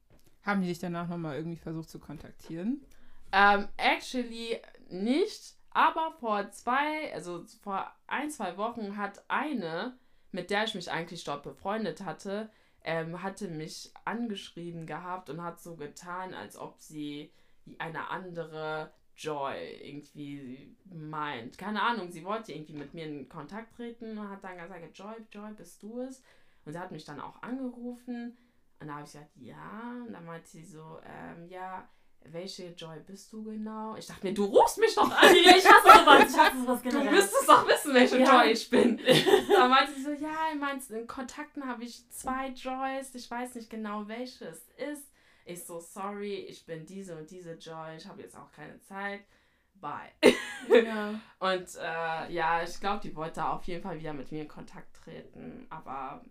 Haben die dich danach nochmal irgendwie versucht zu kontaktieren? Ähm, actually nicht, aber vor zwei, also vor ein, zwei Wochen hat eine, mit der ich mich eigentlich dort befreundet hatte, ähm, hatte mich angeschrieben gehabt und hat so getan, als ob sie eine andere Joy irgendwie meint. Keine Ahnung, sie wollte irgendwie mit mir in Kontakt treten und hat dann gesagt, Joy, Joy, bist du es? Und sie hat mich dann auch angerufen und da habe ich gesagt, ja. Und dann meinte sie so, ähm, ja, welche Joy bist du genau? Ich dachte mir, du rufst mich doch an. (laughs) ich hasse sowas, ich hasse sowas generell. Du müsstest doch wissen, welche ja. Joy ich bin. (laughs) da meinte sie so, ja, in Kontakten habe ich zwei Joys. Ich weiß nicht genau, welche es ist. Ich so, sorry, ich bin diese und diese Joy. Ich habe jetzt auch keine Zeit. Bye. Ja. (laughs) und äh, ja, ich glaube, die wollte auf jeden Fall wieder mit mir in Kontakt treten. Aber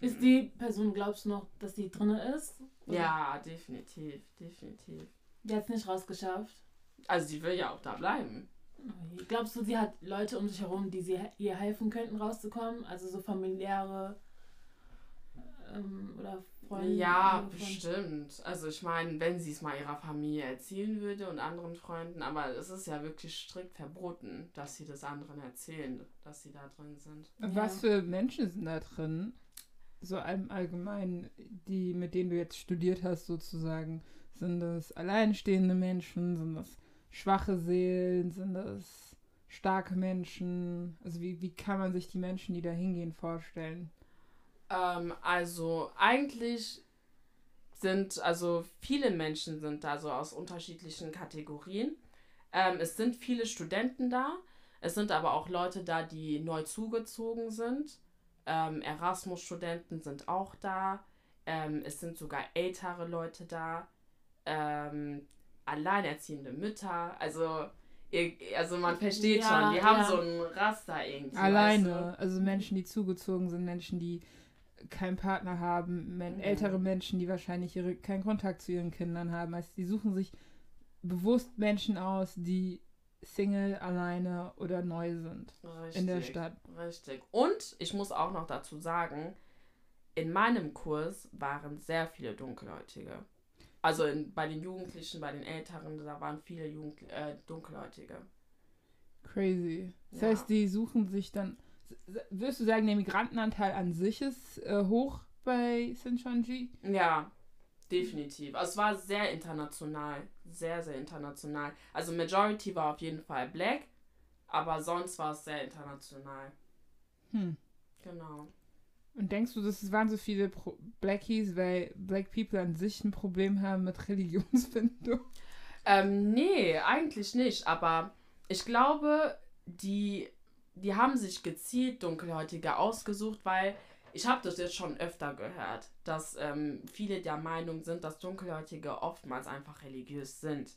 ist die Person, glaubst du noch, dass die drin ist? Oder? Ja, definitiv, definitiv. Die hat es nicht rausgeschafft. Also sie will ja auch da bleiben. Glaubst du, sie hat Leute um sich herum, die sie ihr helfen könnten, rauszukommen? Also so familiäre ähm, oder Freunde? Ja, bestimmt. Also ich meine, wenn sie es mal ihrer Familie erzählen würde und anderen Freunden, aber es ist ja wirklich strikt verboten, dass sie das anderen erzählen, dass sie da drin sind. Was für Menschen sind da drin? So im Allgemeinen, die, mit denen du jetzt studiert hast, sozusagen, sind das alleinstehende Menschen, sind das schwache Seelen, sind das starke Menschen? Also wie, wie kann man sich die Menschen, die da hingehen, vorstellen? Ähm, also eigentlich sind, also viele Menschen sind da so aus unterschiedlichen Kategorien. Ähm, es sind viele Studenten da, es sind aber auch Leute da, die neu zugezogen sind. Ähm, Erasmus-Studenten sind auch da. Ähm, es sind sogar ältere Leute da. Ähm, alleinerziehende Mütter. Also, ihr, also man versteht ja, schon, die ja. haben so ein Raster irgendwie. Alleine. Weißt du? Also Menschen, die zugezogen sind, Menschen, die keinen Partner haben, men mhm. ältere Menschen, die wahrscheinlich ihre, keinen Kontakt zu ihren Kindern haben. Also die suchen sich bewusst Menschen aus, die Single, alleine oder neu sind richtig, in der Stadt. Richtig. Und ich muss auch noch dazu sagen, in meinem Kurs waren sehr viele Dunkelhäutige. Also in, bei den Jugendlichen, bei den Älteren, da waren viele Jugend, äh, Dunkelhäutige. Crazy. Das ja. heißt, die suchen sich dann. Würdest du sagen, der Migrantenanteil an sich ist äh, hoch bei Sinchonji? Ja, Definitiv. Also es war sehr international. Sehr, sehr international. Also Majority war auf jeden Fall Black, aber sonst war es sehr international. Hm. Genau. Und denkst du, das waren so viele Pro Blackies, weil Black People an sich ein Problem haben mit Religionsfindung? Ähm, nee, eigentlich nicht. Aber ich glaube, die, die haben sich gezielt Dunkelhäutige ausgesucht, weil ich habe das jetzt schon öfter gehört, dass ähm, viele der Meinung sind, dass Dunkelhäutige oftmals einfach religiös sind.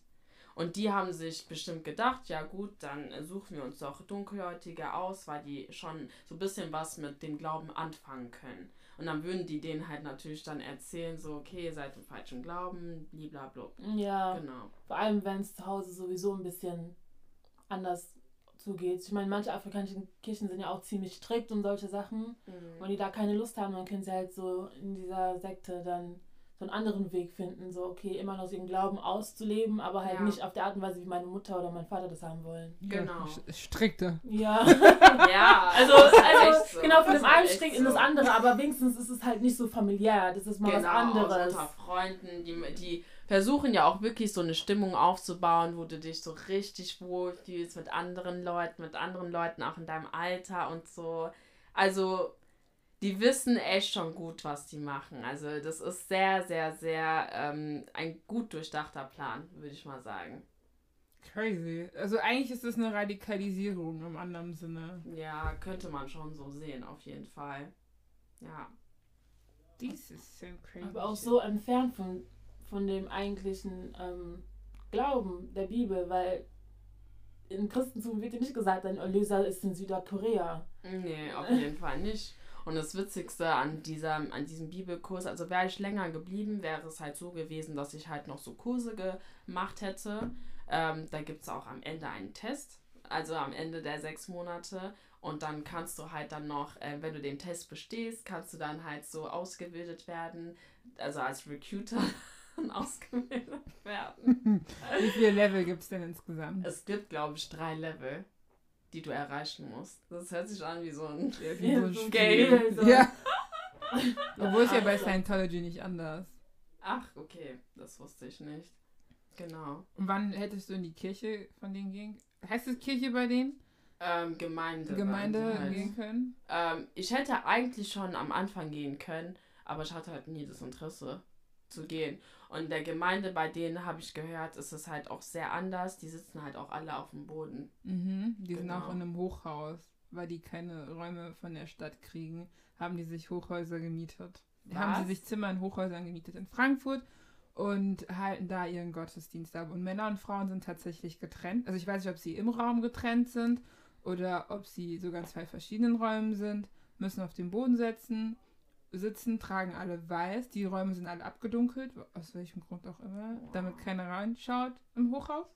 Und die haben sich bestimmt gedacht, ja gut, dann suchen wir uns doch Dunkelhäutige aus, weil die schon so ein bisschen was mit dem Glauben anfangen können. Und dann würden die denen halt natürlich dann erzählen, so, okay, ihr seid im falschen Glauben, blablabla. Ja. Genau. Vor allem, wenn es zu Hause sowieso ein bisschen anders zugeht. Ich meine, manche afrikanische Kirchen sind ja auch ziemlich strikt und solche Sachen. Mhm. Wenn die da keine Lust haben, dann können sie halt so in dieser Sekte dann so einen anderen Weg finden. So, okay, immer noch ihren Glauben auszuleben, aber halt ja. nicht auf der Art und Weise, wie meine Mutter oder mein Vater das haben wollen. Genau. Ja, strikter. Ja. ja. (laughs) Also, also so. genau, von dem einen strikt so. in das andere, aber wenigstens ist es halt nicht so familiär. Das ist mal genau, was anderes. Unter Freunden, die, die versuchen ja auch wirklich so eine Stimmung aufzubauen, wo du dich so richtig wohlfühlst mit anderen Leuten, mit anderen Leuten auch in deinem Alter und so. Also, die wissen echt schon gut, was die machen. Also, das ist sehr, sehr, sehr ähm, ein gut durchdachter Plan, würde ich mal sagen. Crazy. Also eigentlich ist es eine Radikalisierung im anderen Sinne. Ja, könnte man schon so sehen, auf jeden Fall. Ja. Dies ist so crazy. Aber auch so entfernt von von dem eigentlichen ähm, Glauben der Bibel, weil im Christentum wird ja nicht gesagt, dein Erlöser ist in Südkorea. Nee, auf jeden Fall nicht. Und das Witzigste an, dieser, an diesem Bibelkurs, also wäre ich länger geblieben, wäre es halt so gewesen, dass ich halt noch so Kurse gemacht hätte. Ähm, da gibt es auch am Ende einen Test, also am Ende der sechs Monate. Und dann kannst du halt dann noch, äh, wenn du den Test bestehst, kannst du dann halt so ausgebildet werden, also als Recruiter (laughs) ausgebildet werden. Wie viele Level gibt es denn insgesamt? Es gibt, glaube ich, drei Level, die du erreichen musst. Das hört sich an wie so ein Ja, wie (laughs) so ein ein Game. Spiel, so. Ja. (laughs) Obwohl es ja bei. Scientology nicht anders. Ach, okay, das wusste ich nicht. Genau. Und wann hättest du in die Kirche von denen gehen? Heißt es Kirche bei denen? Ähm, Gemeinde. Gemeinde halt. gehen können? Ähm, ich hätte eigentlich schon am Anfang gehen können, aber ich hatte halt nie das Interesse zu gehen. Und der Gemeinde, bei denen habe ich gehört, ist es halt auch sehr anders. Die sitzen halt auch alle auf dem Boden. Mhm. Die sind Genau. auch in einem Hochhaus, weil die keine Räume von der Stadt kriegen, haben die sich Hochhäuser gemietet. Haben sie Was? sich Zimmer in Hochhäusern gemietet in Frankfurt und halten da ihren Gottesdienst ab. Und Männer und Frauen sind tatsächlich getrennt. Also ich weiß nicht, ob sie im Raum getrennt sind oder ob sie sogar in zwei verschiedenen Räumen sind, müssen auf den Boden setzen, sitzen, tragen alle weiß. Die Räume sind alle abgedunkelt, aus welchem Grund auch immer, damit keiner reinschaut im Hochhaus.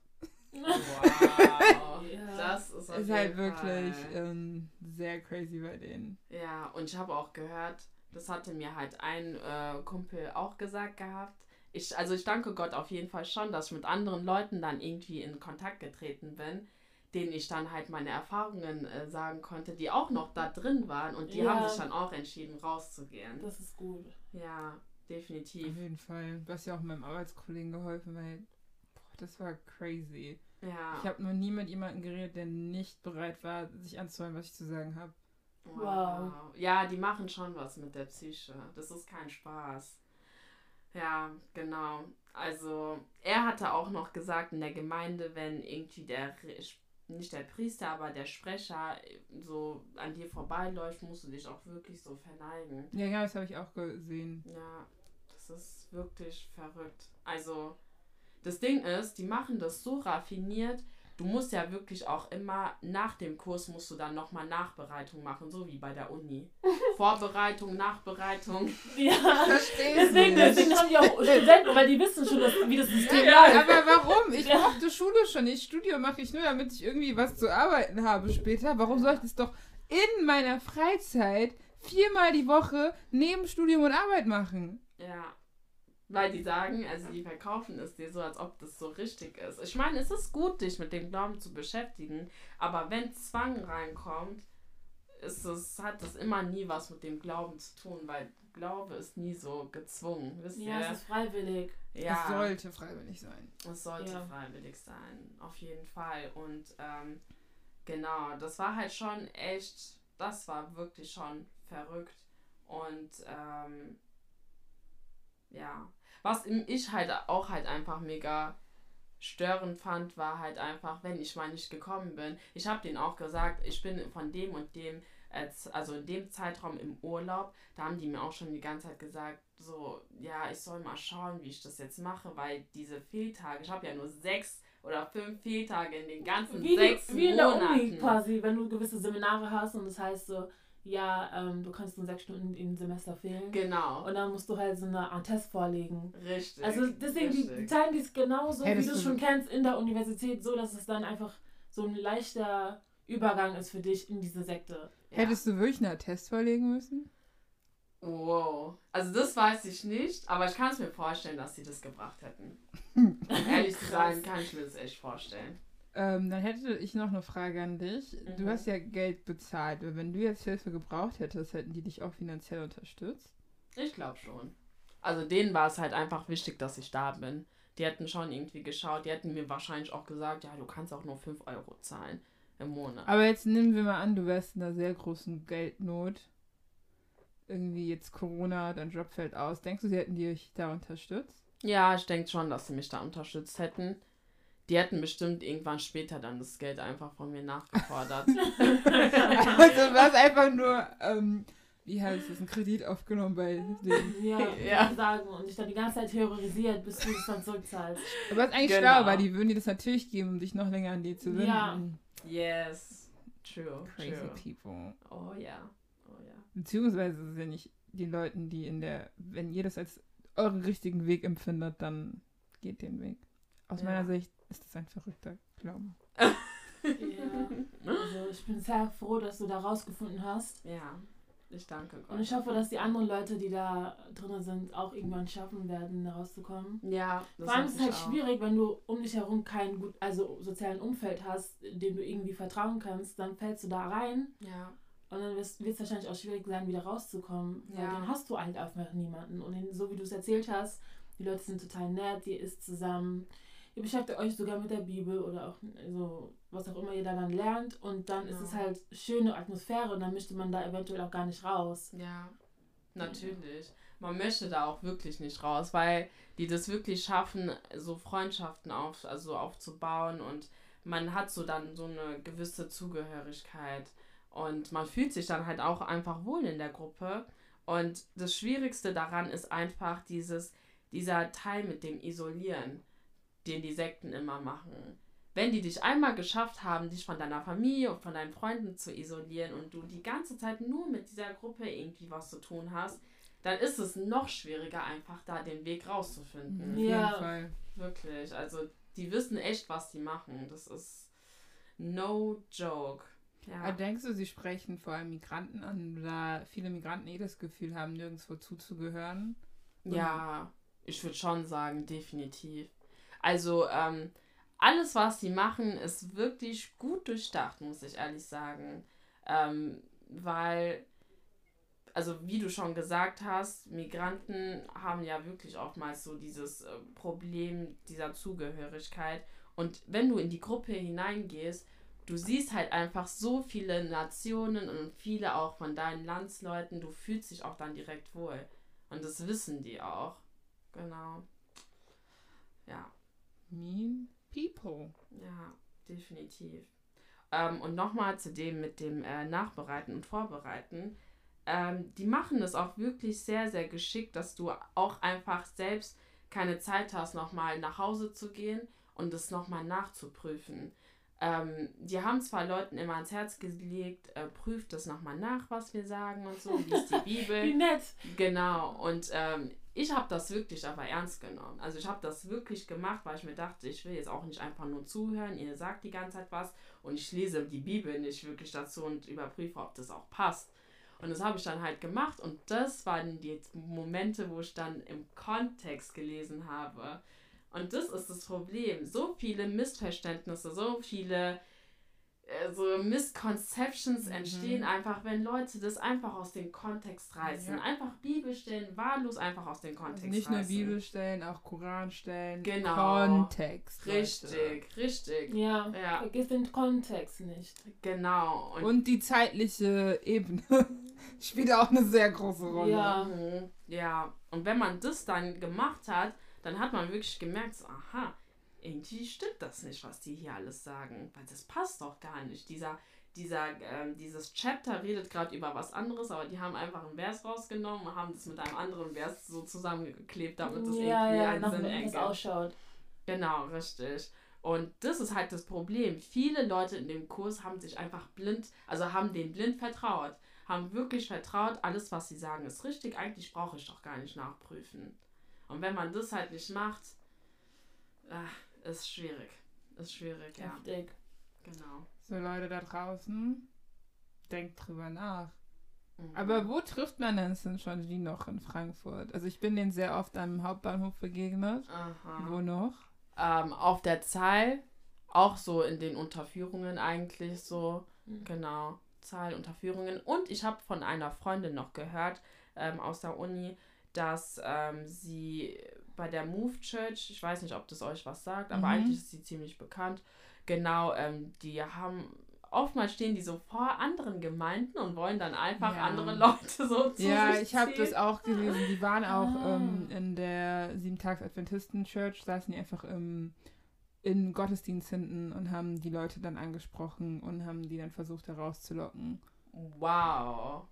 Wow. (laughs) Ja. Das ist, ist halt wirklich ähm, sehr crazy bei denen. Ja, und ich habe auch gehört, das hatte mir halt ein äh, Kumpel auch gesagt gehabt. Ich, also ich danke Gott auf jeden Fall schon, dass ich mit anderen Leuten dann irgendwie in Kontakt getreten bin, denen ich dann halt meine Erfahrungen äh, sagen konnte, die auch noch da drin waren und die Ja. haben sich dann auch entschieden, rauszugehen. Das ist gut. Ja, definitiv. Auf jeden Fall. Du hast ja auch meinem Arbeitskollegen geholfen, weil boah, das war crazy. Ja. Ich habe noch nie mit jemandem geredet, der nicht bereit war, sich anzuhören, was ich zu sagen habe. Wow. Ja, die machen schon was mit der Psyche. Das ist kein Spaß. Ja, genau. Also, er hatte auch noch gesagt in der Gemeinde, wenn irgendwie der, nicht der Priester, aber der Sprecher so an dir vorbeiläuft, musst du dich auch wirklich so verneigen. Ja, ja, das habe ich auch gesehen. Ja, das ist wirklich verrückt. Also, das Ding ist, die machen das so raffiniert. Du musst ja wirklich auch immer nach dem Kurs musst du dann nochmal Nachbereitung machen, so wie bei der Uni. (laughs) Vorbereitung, Nachbereitung. Ja. Verstehe Deswegen, deswegen haben die auch Studenten, weil die wissen schon, dass, wie das System Ja, läuft. aber warum? Ich Ja. mochte Schule schon nicht. Studium mache ich nur, damit ich irgendwie was zu arbeiten habe später. Warum soll ich das doch in meiner Freizeit viermal die Woche neben Studium und Arbeit machen? Ja. Weil die sagen, also die verkaufen es dir so, als ob das so richtig ist. Ich meine, es ist gut, dich mit dem Glauben zu beschäftigen, aber wenn Zwang reinkommt, ist es, hat das immer nie was mit dem Glauben zu tun, weil Glaube ist nie so gezwungen. Wisst Ja, ihr? es ist freiwillig. ja. Es sollte freiwillig sein. Es sollte Ja. freiwillig sein, auf jeden Fall. Und ähm, genau, das war halt schon echt, das war wirklich schon verrückt. Und ähm, ja, was ich halt auch halt einfach mega störend fand, war halt einfach, wenn ich mal nicht gekommen bin. Ich habe denen auch gesagt, ich bin von dem und dem, äh, also in dem Zeitraum im Urlaub, da haben die mir auch schon die ganze Zeit gesagt, so, ja, ich soll mal schauen, wie ich das jetzt mache, weil diese Fehltage, ich habe ja nur sechs oder fünf Fehltage in den ganzen Wie, sechs wie in der Uni Monaten. quasi, wenn du gewisse Seminare hast und das heißt so, ja, ähm, du kannst nur sechs Stunden im Semester fehlen. Genau, Und dann musst du halt so eine Art Test vorlegen. richtig. Also deswegen, die, die richtig. teilen dies genauso, wie Hättest du es schon kennst, in der Universität, so dass es dann einfach so ein leichter Übergang ist für dich in diese Sekte. Ja. Hättest du wirklich einen Attest vorlegen müssen? Wow. Also das weiß ich nicht, aber ich kann es mir vorstellen, dass sie das gebracht hätten. (laughs) Ehrlich zu sein, kann ich mir das echt vorstellen. Ähm, dann hätte ich noch eine Frage an dich. Du Mhm. hast ja Geld bezahlt. Wenn du jetzt Hilfe gebraucht hättest, hätten die dich auch finanziell unterstützt? Ich glaube schon. Also denen war es halt einfach wichtig, dass ich da bin. Die hätten schon irgendwie geschaut, die hätten mir wahrscheinlich auch gesagt, ja, du kannst auch nur 5 Euro zahlen im Monat. Aber jetzt nehmen wir mal an, du wärst in einer sehr großen Geldnot. Irgendwie jetzt Corona, dein Job fällt aus. Denkst du, sie hätten dich da unterstützt? Ja, ich denke schon, dass sie mich da unterstützt hätten. Die hätten bestimmt irgendwann später dann das Geld einfach von mir nachgefordert. (laughs) also war es einfach nur, ähm, wie heißt es, ein Kredit aufgenommen bei denen. Ja, Ja. sagen. Und dich dann die ganze Zeit terrorisiert, bis du es dann zurückzahlst. Aber was eigentlich Genau. schlau, weil die würden dir das natürlich geben, um dich noch länger an die zu wenden. Ja. yes. True. Crazy True. people. Oh ja. Oh ja. Beziehungsweise ja nicht die Leuten, die in der, wenn ihr das als euren richtigen Weg empfindet, dann geht den Weg. Aus Ja. meiner Sicht ist das ein verrückter Glauben. Ja. Also ich bin sehr froh, dass du da rausgefunden hast. Ja, ich danke Gott. Und ich hoffe, dass die anderen Leute, die da drin sind, auch irgendwann schaffen werden, da rauszukommen. Ja, das Vor allem ist es halt auch. schwierig, wenn du um dich herum kein gut, also sozialen Umfeld hast, dem du irgendwie vertrauen kannst, dann fällst du da rein Ja, und dann wird es wahrscheinlich auch schwierig sein, wieder rauszukommen. Weil Ja. dann hast du halt einfach niemanden. Und so wie du es erzählt hast, die Leute sind total nett, ihr isst zusammen, ihr beschäftigt euch sogar mit der Bibel oder auch so, was auch immer ihr da dann lernt. Und dann ist Genau. es halt schöne Atmosphäre und dann möchte man da eventuell auch gar nicht raus. ja, natürlich. Man möchte da auch wirklich nicht raus, weil die das wirklich schaffen, so Freundschaften auf, also aufzubauen und man hat so dann so eine gewisse Zugehörigkeit und man fühlt sich dann halt auch einfach wohl in der Gruppe. Und das Schwierigste daran ist einfach dieses, dieser Teil mit dem Isolieren, den die Sekten immer machen. Wenn die dich einmal geschafft haben, dich von deiner Familie und von deinen Freunden zu isolieren und du die ganze Zeit nur mit dieser Gruppe irgendwie was zu tun hast, dann ist es noch schwieriger, einfach da den Weg rauszufinden. Auf Ja. jeden Fall. Wirklich. Also, die wissen echt, was die machen. Das ist no joke. Aber Ja. denkst du, sie sprechen vor allem Migranten an, da viele Migranten eh das Gefühl haben, nirgendwo zuzugehören? Ja, ich würde schon sagen, definitiv. Also, ähm, alles, was sie machen, ist wirklich gut durchdacht, muss ich ehrlich sagen. Ähm, weil, also wie du schon gesagt hast, Migranten haben ja wirklich oftmals so dieses äh, Problem dieser Zugehörigkeit. Und wenn du in die Gruppe hineingehst, du siehst halt einfach so viele Nationen und viele auch von deinen Landsleuten, du fühlst dich auch dann direkt wohl. Und das wissen die auch. Genau. Ja, Mean people. ja, definitiv. Ähm, und nochmal zu dem mit dem äh, Nachbereiten und Vorbereiten. Ähm, die machen es auch wirklich sehr, sehr geschickt, dass du auch einfach selbst keine Zeit hast, nochmal nach Hause zu gehen und es nochmal nachzuprüfen. Ähm, die haben zwar Leuten immer ans Herz gelegt, äh, prüft das nochmal nach, was wir sagen und so, liest die (laughs) Bibel. Wie nett. Genau, und ähm, ich habe das wirklich aber ernst genommen. Also ich habe das wirklich gemacht, weil ich mir dachte, ich will jetzt auch nicht einfach nur zuhören, ihr sagt die ganze Zeit was und ich lese die Bibel nicht wirklich dazu und überprüfe, ob das auch passt. Und das habe ich dann halt gemacht und das waren die Momente, wo ich dann im Kontext gelesen habe. Und das ist das Problem. So viele Missverständnisse, so viele äh, so Misconceptions Mhm. entstehen einfach, wenn Leute das einfach aus dem Kontext reißen. Ja. Einfach Bibelstellen wahllos einfach aus dem Kontext Also nicht nur reißen. Bibelstellen, auch Koranstellen. Genau. Kontext. Leute. Richtig, richtig. Ja, Ja. vergiss den Kontext nicht. Genau. Und, Und die zeitliche Ebene (laughs) spielt auch eine sehr große Rolle. Ja. Mhm. ja. Und wenn man das dann gemacht hat, dann hat man wirklich gemerkt, so, aha, irgendwie stimmt das nicht, was die hier alles sagen. Weil das passt doch gar nicht. Dieser, dieser, ähm, dieses Chapter redet gerade über was anderes, aber die haben einfach einen Vers rausgenommen und haben das mit einem anderen Vers so zusammengeklebt, damit das ja, irgendwie ja, einen Sinn ergibt. ausschaut. Genau, richtig. Und das ist halt das Problem. Viele Leute in dem Kurs haben sich einfach blind, also haben dem blind vertraut. Haben wirklich vertraut, alles, was sie sagen, ist richtig. Eigentlich brauche ich doch gar nicht nachprüfen. Und wenn man das halt nicht macht, äh, ist schwierig. Ist schwierig, ja. Heftig. Genau. So Leute da draußen, denkt drüber nach. Mhm. Aber wo trifft man denn schon die noch in Frankfurt? Also ich bin denen sehr oft am Hauptbahnhof begegnet. Aha. Wo noch? Ähm, auf der Zahl, auch so in den Unterführungen eigentlich so. Mhm. Genau, Zahlunterführungen. Und ich habe von einer Freundin noch gehört ähm, aus der Uni, dass ähm, sie bei der Move Church, ich weiß nicht, ob das euch was sagt, aber Mhm. eigentlich ist sie ziemlich bekannt. Genau, ähm, die haben oftmals stehen die so vor anderen Gemeinden und wollen dann einfach Ja. andere Leute so zu Ja, ich habe das auch gelesen. Die waren auch Ah. ähm, in der Sieben-Tags-Adventisten-Church, saßen die einfach im, in Gottesdienst hinten und haben die Leute dann angesprochen und haben die dann versucht herauszulocken. Wow,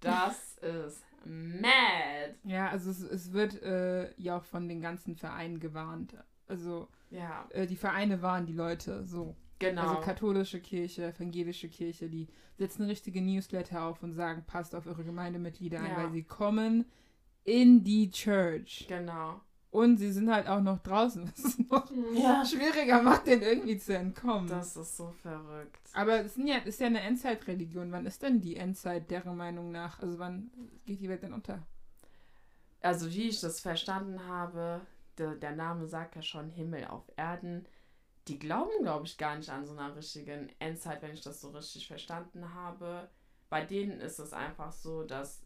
das ist mad. Ja, also es, es wird äh, ja auch von den ganzen Vereinen gewarnt. Also Ja, äh, die Vereine warnen die Leute so. genau. Also katholische Kirche, evangelische Kirche, die setzen richtige Newsletter auf und sagen, passt auf eure Gemeindemitglieder ein, Ja. weil sie kommen in die Church genau. Und sie sind halt auch noch draußen, (laughs) was es noch Ja. schwieriger macht, denen irgendwie zu entkommen. Das ist so verrückt. Aber es ja, ist ja eine Endzeitreligion. Wann ist denn die Endzeit deren Meinung nach? Also wann geht die Welt denn unter? Also wie ich das verstanden habe, der, der Name sagt ja schon Himmel auf Erden. Die glauben, glaube ich, gar nicht an so einer richtigen Endzeit, wenn ich das so richtig verstanden habe. Bei denen ist es einfach so, dass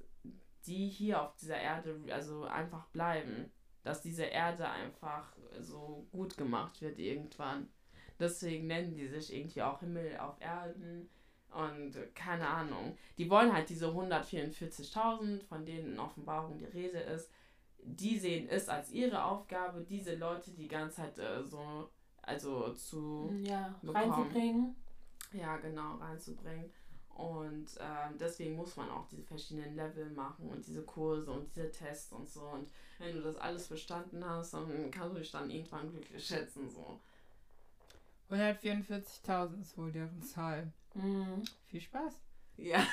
die hier auf dieser Erde also einfach bleiben. Dass diese Erde einfach so gut gemacht wird irgendwann. Deswegen nennen die sich irgendwie auch Himmel auf Erden. Und keine Ahnung. Die wollen halt diese 144.000, von denen in Offenbarung die Rede ist, die sehen es als ihre Aufgabe, diese Leute die ganze Zeit äh, so, also zu, Ja, bekommen. reinzubringen. ja genau, reinzubringen. Und ähm, deswegen muss man auch diese verschiedenen Level machen und diese Kurse und diese Tests und so. Und wenn du das alles bestanden hast, dann kannst du dich dann irgendwann glücklich schätzen. So. 144.000 ist wohl deren Zahl. Mhm. Viel Spaß. Ja,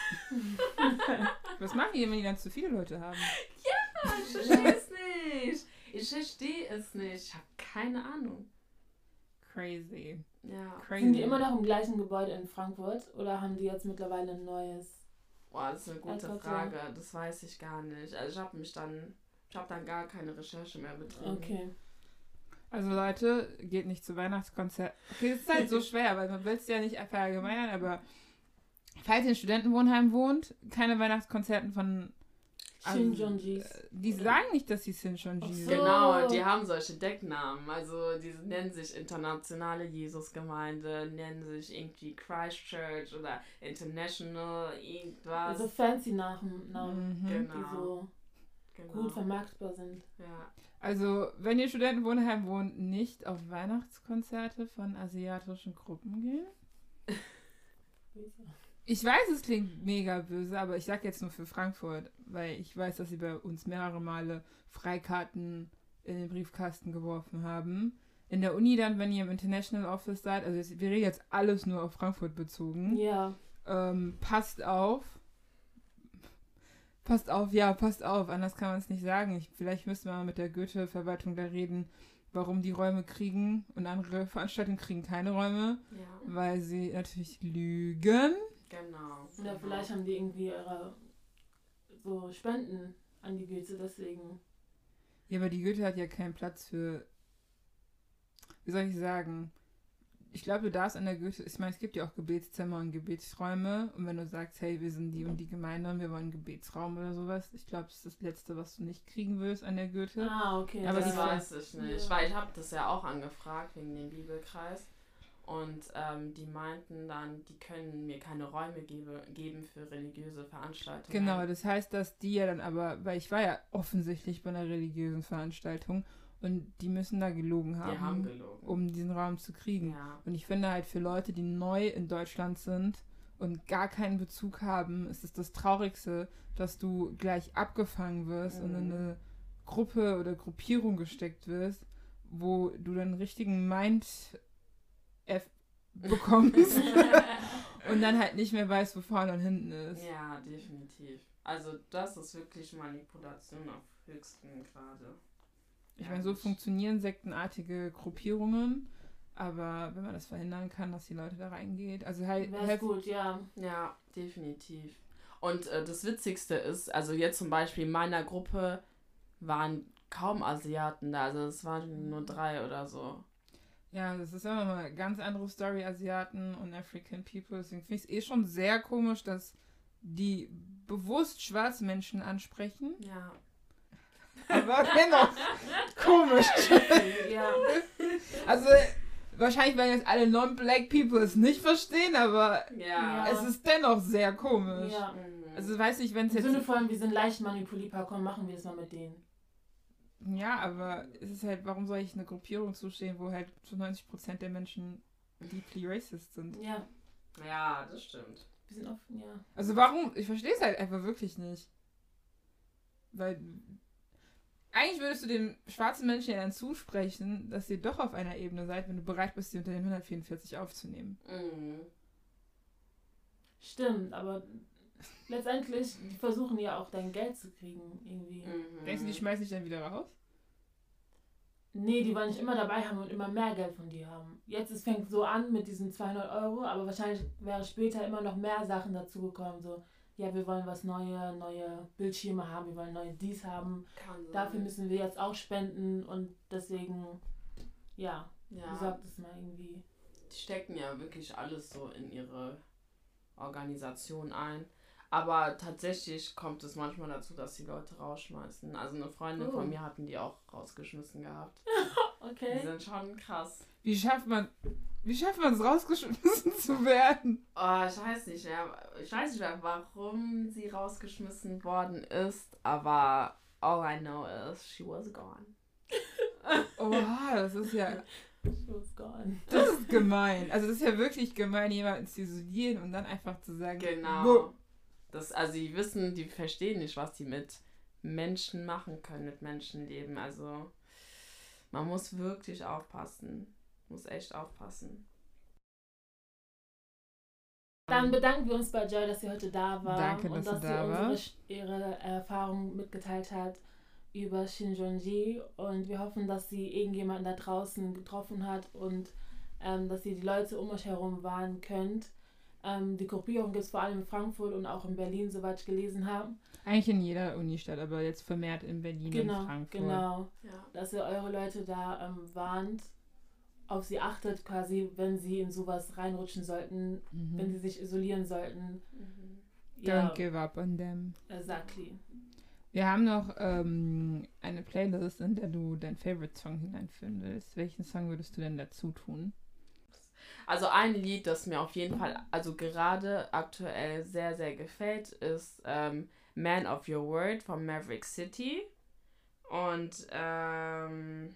(laughs) Was machen die, wenn die dann zu viele Leute haben? ich verstehe es nicht. Ich verstehe es nicht. Ich habe keine Ahnung. Crazy. Ja. Crazy. Sind die immer noch im gleichen Gebäude in Frankfurt oder haben die jetzt mittlerweile ein neues? Boah, das ist eine gute. Frage. Das weiß ich gar nicht. Also ich habe mich dann, ich habe dann gar keine Recherche mehr betrieben. Okay. Also Leute, geht nicht zu Weihnachtskonzert. Okay, das ist halt so schwer, weil man will es ja nicht verallgemeinern, aber falls ihr in Studentenwohnheim wohnt, keine Weihnachtskonzerten von... Also, Shinjonjis. äh, Die sagen nicht, dass sie Shinjonji Ach sind. so. Genau, die haben solche Decknamen. Also die nennen sich internationale Jesusgemeinde, nennen sich irgendwie Christchurch oder International irgendwas. Also fancy Namen, Namen Mhm. die genau. so genau. gut vermarktbar sind. ja. Also, wenn ihr Studentenwohnheim wohnt, nicht auf Weihnachtskonzerte von asiatischen Gruppen gehen. (laughs) (laughs) Ich weiß, es klingt mega böse, aber ich sag jetzt nur für Frankfurt, weil ich weiß, dass sie bei uns mehrere Male Freikarten in den Briefkasten geworfen haben. In der Uni dann, wenn ihr im International Office seid, also jetzt, wir reden jetzt alles nur auf Frankfurt bezogen. Ja. Ähm, passt auf. Passt auf, ja, passt auf, anders kann man es nicht sagen. Ich, vielleicht müssen wir mal mit der Goethe-Verwaltung da reden, warum die Räume kriegen und andere Veranstaltungen kriegen keine Räume, Ja, weil sie natürlich lügen. Genau. Oder genau. vielleicht haben die irgendwie ihre so Spenden an die Goethe, deswegen. Ja, aber die Goethe hat ja keinen Platz für. Wie soll ich sagen? Ich glaube, du darfst an der Goethe. Ich meine, es gibt ja auch Gebetszimmer und Gebetsräume. Und wenn du sagst, hey, wir sind die und die Gemeinde und wir wollen einen Gebetsraum oder sowas, ich glaube, das ist das Letzte, was du nicht kriegen willst an der Goethe. Ah, okay. Aber das weiß ich nicht, Ja. weil ich habe das ja auch angefragt wegen dem Bibelkreis und ähm, die meinten dann, die können mir keine Räume gebe, geben für religiöse Veranstaltungen. Genau, das heißt, dass die ja dann aber, weil ich war ja offensichtlich bei einer religiösen Veranstaltung und die müssen da gelogen haben, Die haben gelogen. um diesen Raum zu kriegen. ja. Und ich finde halt für Leute, die neu in Deutschland sind und gar keinen Bezug haben, ist es das Traurigste, dass du gleich abgefangen wirst und in Mhm. eine Gruppe oder Gruppierung gesteckt wirst, wo du dann richtigen Mind F bekommst (laughs) und dann halt nicht mehr weißt, wo vorne und hinten ist. ja, definitiv. Also das ist wirklich Manipulation auf höchstem Grade. Ich meine, so funktionieren sektenartige Gruppierungen, aber wenn man das verhindern kann, dass die Leute da reingeht, also halt, Wäre gut, ja. Ja, definitiv. Und äh, das Witzigste ist, also jetzt zum Beispiel in meiner Gruppe waren kaum Asiaten da, also es waren nur drei oder so. Ja, das ist auch nochmal eine ganz andere Story, Asiaten und African People. Deswegen finde ich es eh schon sehr komisch, dass die bewusst schwarze Menschen ansprechen. Ja. Aber dennoch komisch. Ja. Also, wahrscheinlich werden jetzt alle non-black people es nicht verstehen, aber Ja. Ja. es ist dennoch sehr komisch. ja. Also, weiß nicht, wenn es Im Sinne jetzt. von, wir sind leicht manipulierbar, komm, machen wir es mal mit denen. Ja, aber es ist halt, warum soll ich eine Gruppierung zustehen, wo halt zu 90% der Menschen deeply racist sind? Ja. ja, das stimmt. Wir sind offen, ja. Also warum? Ich verstehe es halt einfach wirklich nicht. Weil eigentlich würdest du den schwarzen Menschen ja dann zusprechen, dass ihr doch auf einer Ebene seid, wenn du bereit bist, sie unter den 144 aufzunehmen. Mhm. Stimmt, aber letztendlich, die versuchen ja auch dein Geld zu kriegen, irgendwie. Mhm. Denkst du, die schmeißen dich dann wieder raus? Nee, die wollen nicht immer dabei haben und immer mehr Geld von dir haben. Jetzt es fängt so an mit diesen 200 Euro, aber wahrscheinlich wäre später immer noch mehr Sachen dazugekommen. So, ja, wir wollen was neue, neue Bildschirme haben, wir wollen neue dies haben. Kann sein. Dafür müssen wir jetzt auch spenden und deswegen, ja, ja. sagt es mal irgendwie. die stecken ja wirklich alles so in ihre Organisation ein. Aber tatsächlich kommt es manchmal dazu, dass die Leute rausschmeißen. Also eine Freundin Oh. von mir hatten die auch rausgeschmissen gehabt. (laughs) Die Okay. sind schon krass. Wie schafft man, wie schafft man es rausgeschmissen (laughs) zu werden? Oh, ich weiß nicht mehr. Ich weiß nicht mehr, warum sie rausgeschmissen worden ist, aber all I know is she was gone. Oha, das ist ja, (laughs) She was gone. das ist (laughs) gemein. Also das ist ja wirklich gemein, jemanden zu isolieren und dann einfach zu sagen, Genau. wo- Das, also die wissen, die verstehen nicht, was die mit Menschen machen können, mit Menschenleben. Also man muss wirklich aufpassen. Muss echt aufpassen. Dann bedanken wir uns bei Joy, dass sie heute da war Danke, und dass dass sie da unsere, ihre Erfahrungen mitgeteilt hat über Shinjonji und wir hoffen, dass sie irgendjemanden da draußen getroffen hat und ähm, dass ihr die Leute um euch herum warnen könnt. Ähm, die Gruppierung gibt es vor allem in Frankfurt und auch in Berlin, soweit ich gelesen habe. Eigentlich in jeder Unistadt, aber jetzt vermehrt in Berlin Genau, und Frankfurt. genau. Ja. Dass ihr eure Leute da ähm, warnt, auf sie achtet quasi, wenn sie in sowas reinrutschen sollten, wenn Mhm. sie sich isolieren sollten. Mhm. Don't give up on them. exactly. Wir haben noch ähm, eine Playlist, in der du dein Favorite Song hineinführen willst. Welchen Song würdest du denn dazu tun? Also ein Lied, das mir auf jeden Fall, also gerade aktuell sehr, sehr gefällt, ist ähm, Man of Your Word von Maverick City. Und ähm,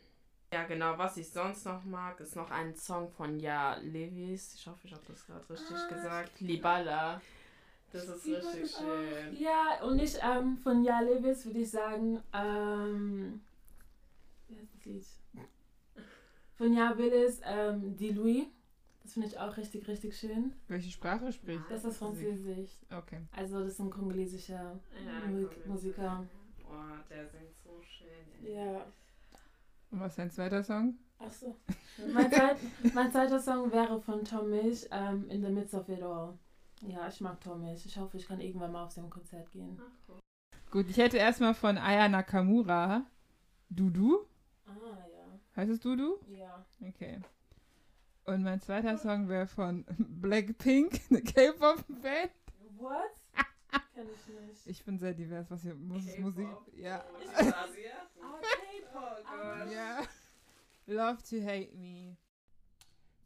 ja, genau, was ich sonst noch mag, ist noch ein Song von Ja Levis. Ich hoffe, ich habe das gerade richtig Ah, gesagt. Libala. Das ist Die richtig auch- schön. Ja, und nicht ähm, von Ja Levis würde ich sagen, ähm, wie heißt das Lied? Von Ja Willis, ähm, Die Louis. Das finde ich auch richtig, richtig schön. Welche Sprache spricht? Das ist Französisch. Okay. Also das ist ein kongolesischer Ja, Mu komm, Musiker. Oh, der singt so schön. ey. Ja. Und was ist dein zweiter Song? Achso. Mein, zweit, mein zweiter Song wäre von Tom Milch, ähm, In the Midst of It All. Ja, ich mag Tom Milch. Ich hoffe, ich kann irgendwann mal auf sein Konzert gehen. Ach, cool. Gut, ich hätte erstmal von Aya Nakamura Dudu. Ah, ja. Heißt es Dudu? Ja. Okay. Und mein zweiter Song wäre von Blackpink, eine K-Pop-Band. What? (laughs) Kenn ich nicht. Ich bin sehr divers, was hier Mus. Musik. Ja. Ich bin (laughs) Asiat. Ah, K-Pop. Gott. Ja. Love to Hate Me.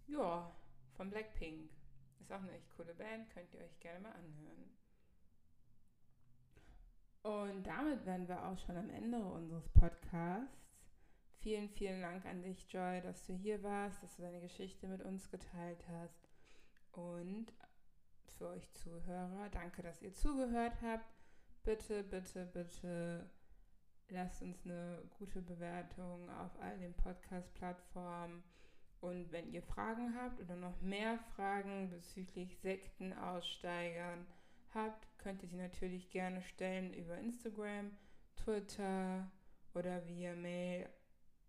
Ja, von Blackpink. Ist auch eine echt coole Band, könnt ihr euch gerne mal anhören. Und damit wären wir auch schon am Ende unseres Podcasts. Vielen, vielen Dank an dich, Joy, dass du hier warst, dass du deine Geschichte mit uns geteilt hast. Und für euch Zuhörer, danke, dass ihr zugehört habt. Bitte, bitte, bitte lasst uns eine gute Bewertung auf all den Podcast-Plattformen. Und wenn ihr Fragen habt oder noch mehr Fragen bezüglich Sektenaussteigern habt, könnt ihr sie natürlich gerne stellen über Instagram, Twitter oder via Mail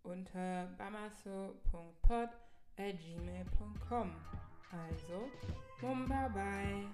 unter bamaso.pod at gmail.com. Also, mumba bye.